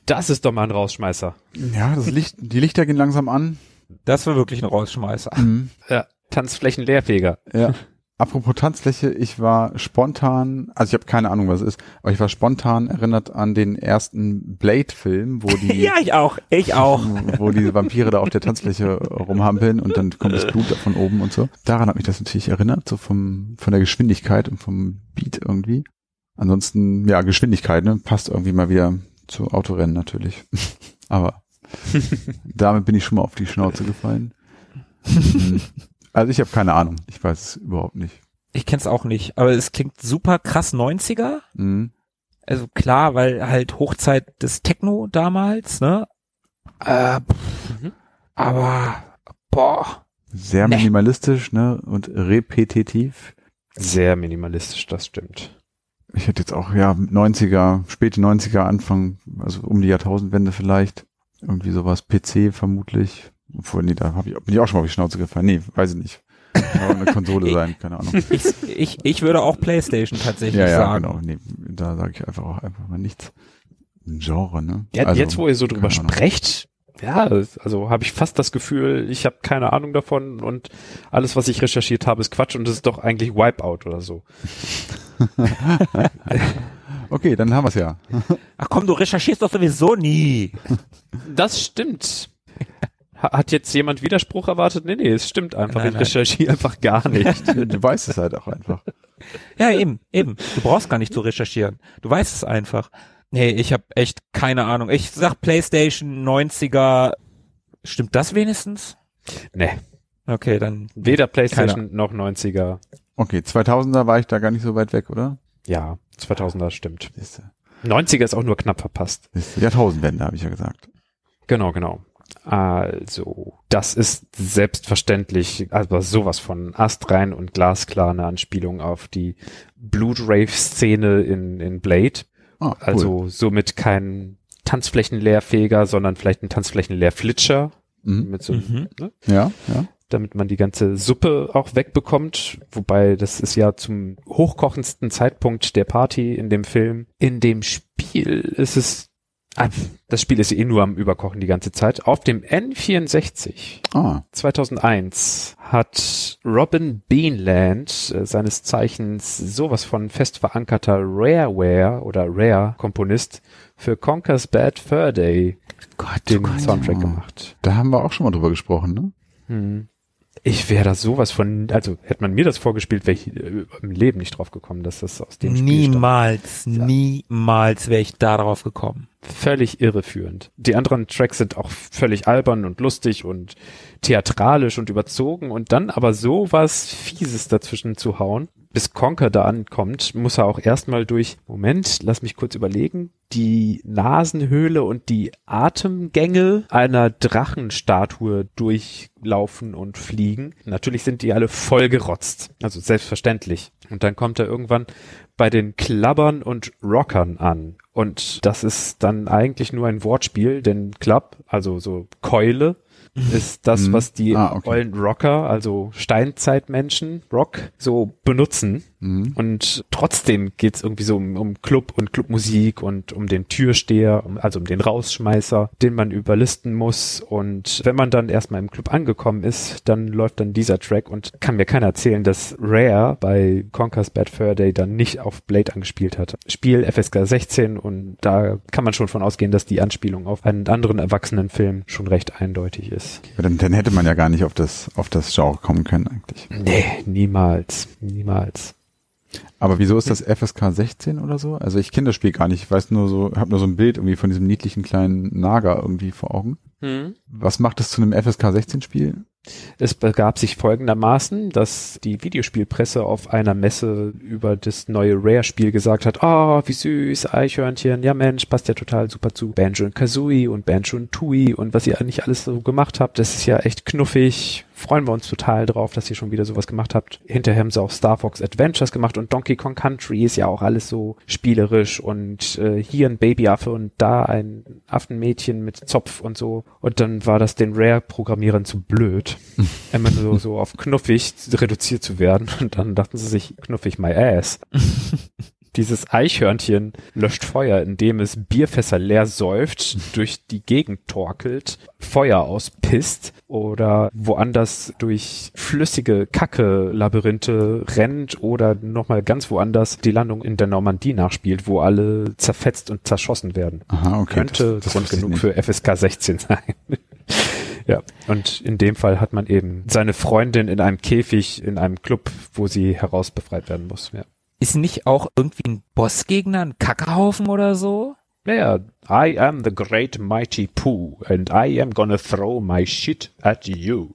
Das ist doch mal ein Rausschmeißer. Ja, das Licht, die Lichter gehen langsam an. Das war wirklich ein Rausschmeißer. Mhm. Ja, Tanzflächenleerfeger. Ja. Apropos Tanzfläche, ich war spontan, also ich habe keine Ahnung, was es ist, aber ich war spontan erinnert an den ersten Blade-Film, wo <laughs> die, Ja, ich auch. Ich auch. <laughs> wo die Vampire da auf der Tanzfläche rumhampeln und dann kommt das Blut da von oben und so. Daran hat mich das natürlich erinnert, so vom von der Geschwindigkeit und vom Beat irgendwie. Ansonsten, ja, Geschwindigkeit, ne, passt irgendwie mal wieder zu Autorennen natürlich. <laughs> aber <laughs> damit bin ich schon mal auf die Schnauze gefallen. <laughs> Also ich habe keine Ahnung. Ich weiß es überhaupt nicht. Ich kenn's auch nicht, aber es klingt super krass 90er. Mhm. Also klar, weil halt Hochzeit des Techno damals, ne? Äh, pff, Mhm. aber boah, Sehr minimalistisch, ne? Und repetitiv. Sehr minimalistisch, das stimmt. Ich hätte jetzt auch, ja, 90er, späte 90er, Anfang, also um die Jahrtausendwende vielleicht. Irgendwie sowas, PC vermutlich. Obwohl, nee, da hab ich, bin ich auch schon mal auf die Schnauze gefallen. Nee, weiß ich nicht. Kann auch eine Konsole <laughs> sein, keine Ahnung. ich, ich, ich würde auch Playstation tatsächlich Ja, ja, sagen. genau. Nee, da sage ich einfach auch einfach mal nichts. Ein Genre, ne? Ja, Also, jetzt, wo ihr so drüber sprecht, ja, also habe ich fast das Gefühl, ich habe keine Ahnung davon und alles, was ich recherchiert habe, ist Quatsch und es ist doch eigentlich Wipeout oder so. <laughs> Okay, dann haben wir es ja. Ach komm, du recherchierst doch sowieso nie. Das stimmt. Ha- Hat jetzt jemand Widerspruch erwartet? Nee, nee, es stimmt einfach. Nein, ich nein. recherchiere einfach gar nicht. <laughs> Du weißt es halt auch einfach. Ja, eben, eben. Du brauchst gar nicht zu recherchieren. Du weißt es einfach. Nee, ich habe echt keine Ahnung. Ich sag Playstation 90er. Stimmt das wenigstens? nee, Okay, dann. weder Playstation noch 90er. Okay, 2000er war ich da gar nicht so weit weg, oder? Ja, 2000er stimmt. Siehste. 90er ist auch nur knapp verpasst. Jahrtausendwende, habe ich ja gesagt. Genau, genau. Also, das ist selbstverständlich, also sowas von astrein und glasklar eine Anspielung auf die Blutrave-Szene in, in Blade. Ah, cool. Also somit kein Tanzflächenleerfeger, sondern vielleicht ein Tanzflächenleerflitscher, Mhm. mit so, Mhm. ne? Ja, ja. damit man die ganze Suppe auch wegbekommt. Wobei das ist ja zum hochkochendsten Zeitpunkt der Party in dem Film. In dem Spiel ist es, ah, das Spiel ist eh nur am Überkochen die ganze Zeit. Auf dem N64 Ah, 2001 hat Robin Beanland, äh, seines Zeichens sowas von fest verankerter Rareware oder Rare-Komponist, für Conker's Bad Fur Day Gott, den Gott. Soundtrack Oh. gemacht. da haben wir auch schon mal drüber gesprochen, ne? Hm. Ich wäre da sowas von, also hätte man mir das vorgespielt, wäre ich äh, im Leben nicht drauf gekommen, dass das aus dem Spiel stammt. Niemals, niemals wäre ich da drauf gekommen. Völlig irreführend. Die anderen Tracks sind auch völlig albern und lustig und theatralisch und überzogen und dann aber sowas Fieses dazwischen zu hauen. Bis Conker da ankommt, muss er auch erstmal durch, Moment, lass mich kurz überlegen, die Nasenhöhle und die Atemgänge einer Drachenstatue durchlaufen und fliegen. Natürlich sind die alle vollgerotzt. Also selbstverständlich. Und dann kommt er irgendwann bei den Klappern und Rockern an. Und das ist dann eigentlich nur ein Wortspiel, denn Club, also so Keule, ist das, Mhm. was die Ah, okay. Rocker, also Steinzeitmenschen, Rock, so benutzen. Mhm. Und trotzdem geht's irgendwie so um, um Club und Clubmusik und um den Türsteher, also um den Rausschmeißer, den man überlisten muss. Und wenn man dann erstmal im Club angekommen ist, dann läuft dann dieser Track und kann mir keiner erzählen, dass Rare bei Conker's Bad Fur Day dann nicht auf Blade angespielt hat. Spiel FSK 16 und da kann man schon von ausgehen, dass die Anspielung auf einen anderen Erwachsenenfilm schon recht eindeutig ist. Dann, dann hätte man ja gar nicht auf das, auf das Genre kommen können eigentlich. Nee, niemals, niemals. Aber wieso ist das FSK 16 oder so? Also ich kenne das Spiel gar nicht. Ich weiß nur so, habe nur so ein Bild irgendwie von diesem niedlichen kleinen Nager irgendwie vor Augen. Was macht es zu einem FSK 16 Spiel? Es begab sich folgendermaßen, dass die Videospielpresse auf einer Messe über das neue Rare-Spiel gesagt hat, oh, wie süß, Eichhörnchen, ja Mensch, passt ja total super zu Banjo und Kazooie und Banjo und Tui und was ihr eigentlich alles so gemacht habt, das ist ja echt knuffig, freuen wir uns total drauf, dass ihr schon wieder sowas gemacht habt. Hinterher haben sie auch Star Fox Adventures gemacht und Donkey Kong Country ist ja auch alles so spielerisch und äh, hier ein Babyaffe und da ein Affenmädchen mit Zopf und so. Und dann war das den Rare-Programmierern zu blöd, <laughs> immer so, so auf knuffig reduziert zu werden. Und dann dachten sie sich, knuffig my ass. <laughs> Dieses Eichhörnchen löscht Feuer, indem es Bierfässer leer säuft, durch die Gegend torkelt, Feuer auspisst oder woanders durch flüssige Kacke-Labyrinthe rennt oder nochmal ganz woanders die Landung in der Normandie nachspielt, wo alle zerfetzt und zerschossen werden. Aha, okay. Könnte das, das Grund genug für FSK 16 sein. <laughs> ja, und in dem Fall hat man eben seine Freundin in einem Käfig in einem Club, wo sie herausbefreit werden muss. Ja. Ist nicht auch irgendwie ein Bossgegner, ein Kackerhaufen oder so? Ja, I am the great mighty Pooh and I am gonna throw my shit at you,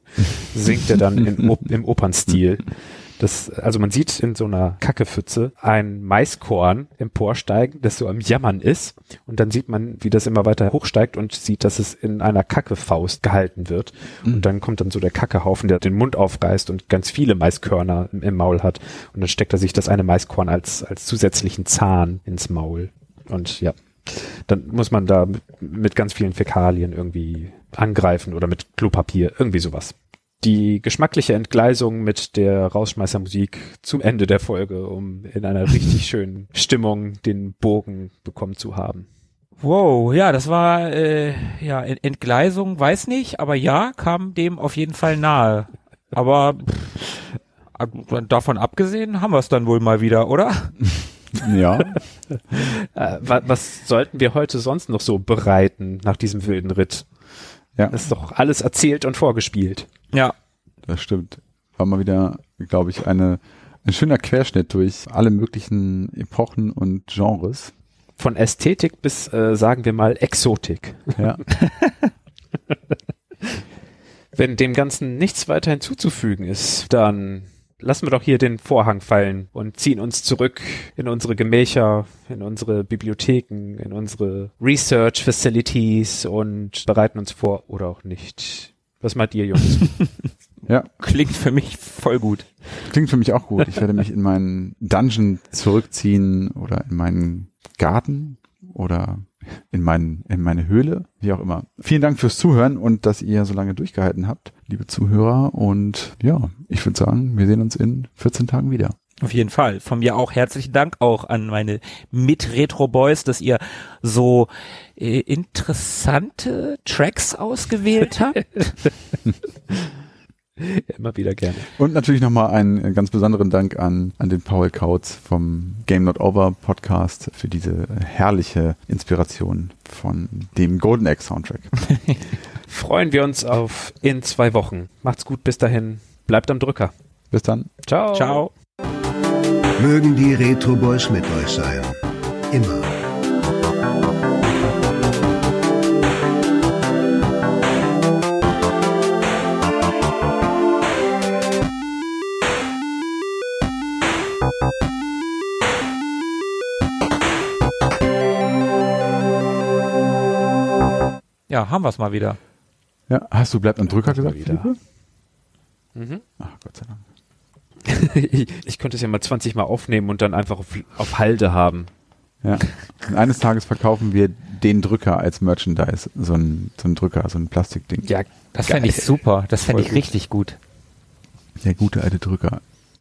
singt er dann Op im Opernstil. <laughs> Das, also man sieht in so einer Kackepfütze ein Maiskorn emporsteigen, das so am Jammern ist. Und dann sieht man, wie das immer weiter hochsteigt und sieht, dass es in einer Kackefaust gehalten wird. Und dann kommt dann so der Kackehaufen, der den Mund aufreißt und ganz viele Maiskörner im, im Maul hat. Und dann steckt er sich das eine Maiskorn als, als zusätzlichen Zahn ins Maul. Und ja, dann muss man da mit, mit ganz vielen Fäkalien irgendwie angreifen oder mit Klopapier, irgendwie sowas. Die geschmackliche Entgleisung mit der Rausschmeißermusik zum Ende der Folge, um in einer <laughs> richtig schönen Stimmung den Bogen bekommen zu haben. Wow, ja, das war äh, ja Ent- Entgleisung, weiß nicht, aber ja, kam dem auf jeden Fall nahe. Aber pff, davon abgesehen haben wir es dann wohl mal wieder, oder? <laughs> Ja, <laughs> Äh, wa was sollten wir heute sonst noch so bereiten nach diesem wilden Ritt? ja, Das ist doch alles erzählt und vorgespielt. Ja, das stimmt. War mal wieder, glaube ich, eine, ein schöner Querschnitt durch alle möglichen Epochen und Genres. Von Ästhetik bis, äh, sagen wir mal, Exotik. Ja, <laughs> Wenn dem Ganzen nichts weiter hinzuzufügen ist, dann lassen wir doch hier den Vorhang fallen und ziehen uns zurück in unsere Gemächer, in unsere Bibliotheken, in unsere Research Facilities und bereiten uns vor oder auch nicht. Was meint ihr, Jungs? <laughs> ja, klingt für mich voll gut. klingt für mich auch gut. Ich werde mich in meinen Dungeon zurückziehen oder in meinen Garten oder in, meinen, in meine Höhle, wie auch immer. Vielen Dank fürs Zuhören und dass ihr so lange durchgehalten habt, liebe Zuhörer. Und ja, ich würde sagen, wir sehen uns in 14 Tagen wieder. Auf jeden Fall. Von mir auch herzlichen Dank auch an meine Mit-Retro-Boys, dass ihr so äh, interessante Tracks ausgewählt habt. <laughs> Immer wieder gerne. Und natürlich nochmal einen ganz besonderen Dank an, an den Paul Kautz vom Game Not Over Podcast für diese herrliche Inspiration von dem Golden Egg Soundtrack. <laughs> Freuen wir uns auf in zwei Wochen. Macht's gut bis dahin. Bleibt am Drücker. Bis dann. Ciao. Ciao. Mögen die Retro Boys mit euch sein. Immer. Ja, haben wir es mal wieder. Ja, hast du bleibt am Drücker gesagt, wieder. Mhm. Ach, Gott sei Dank. <laughs> ich, ich könnte es ja mal 20 Mal aufnehmen und dann einfach auf, auf Halde haben. Ja. Und eines Tages verkaufen wir den Drücker als Merchandise. So ein, so ein Drücker, so ein Plastikding. Ja, Das fände ich super. Das fände ich gut. richtig gut. Der gute alte Drücker.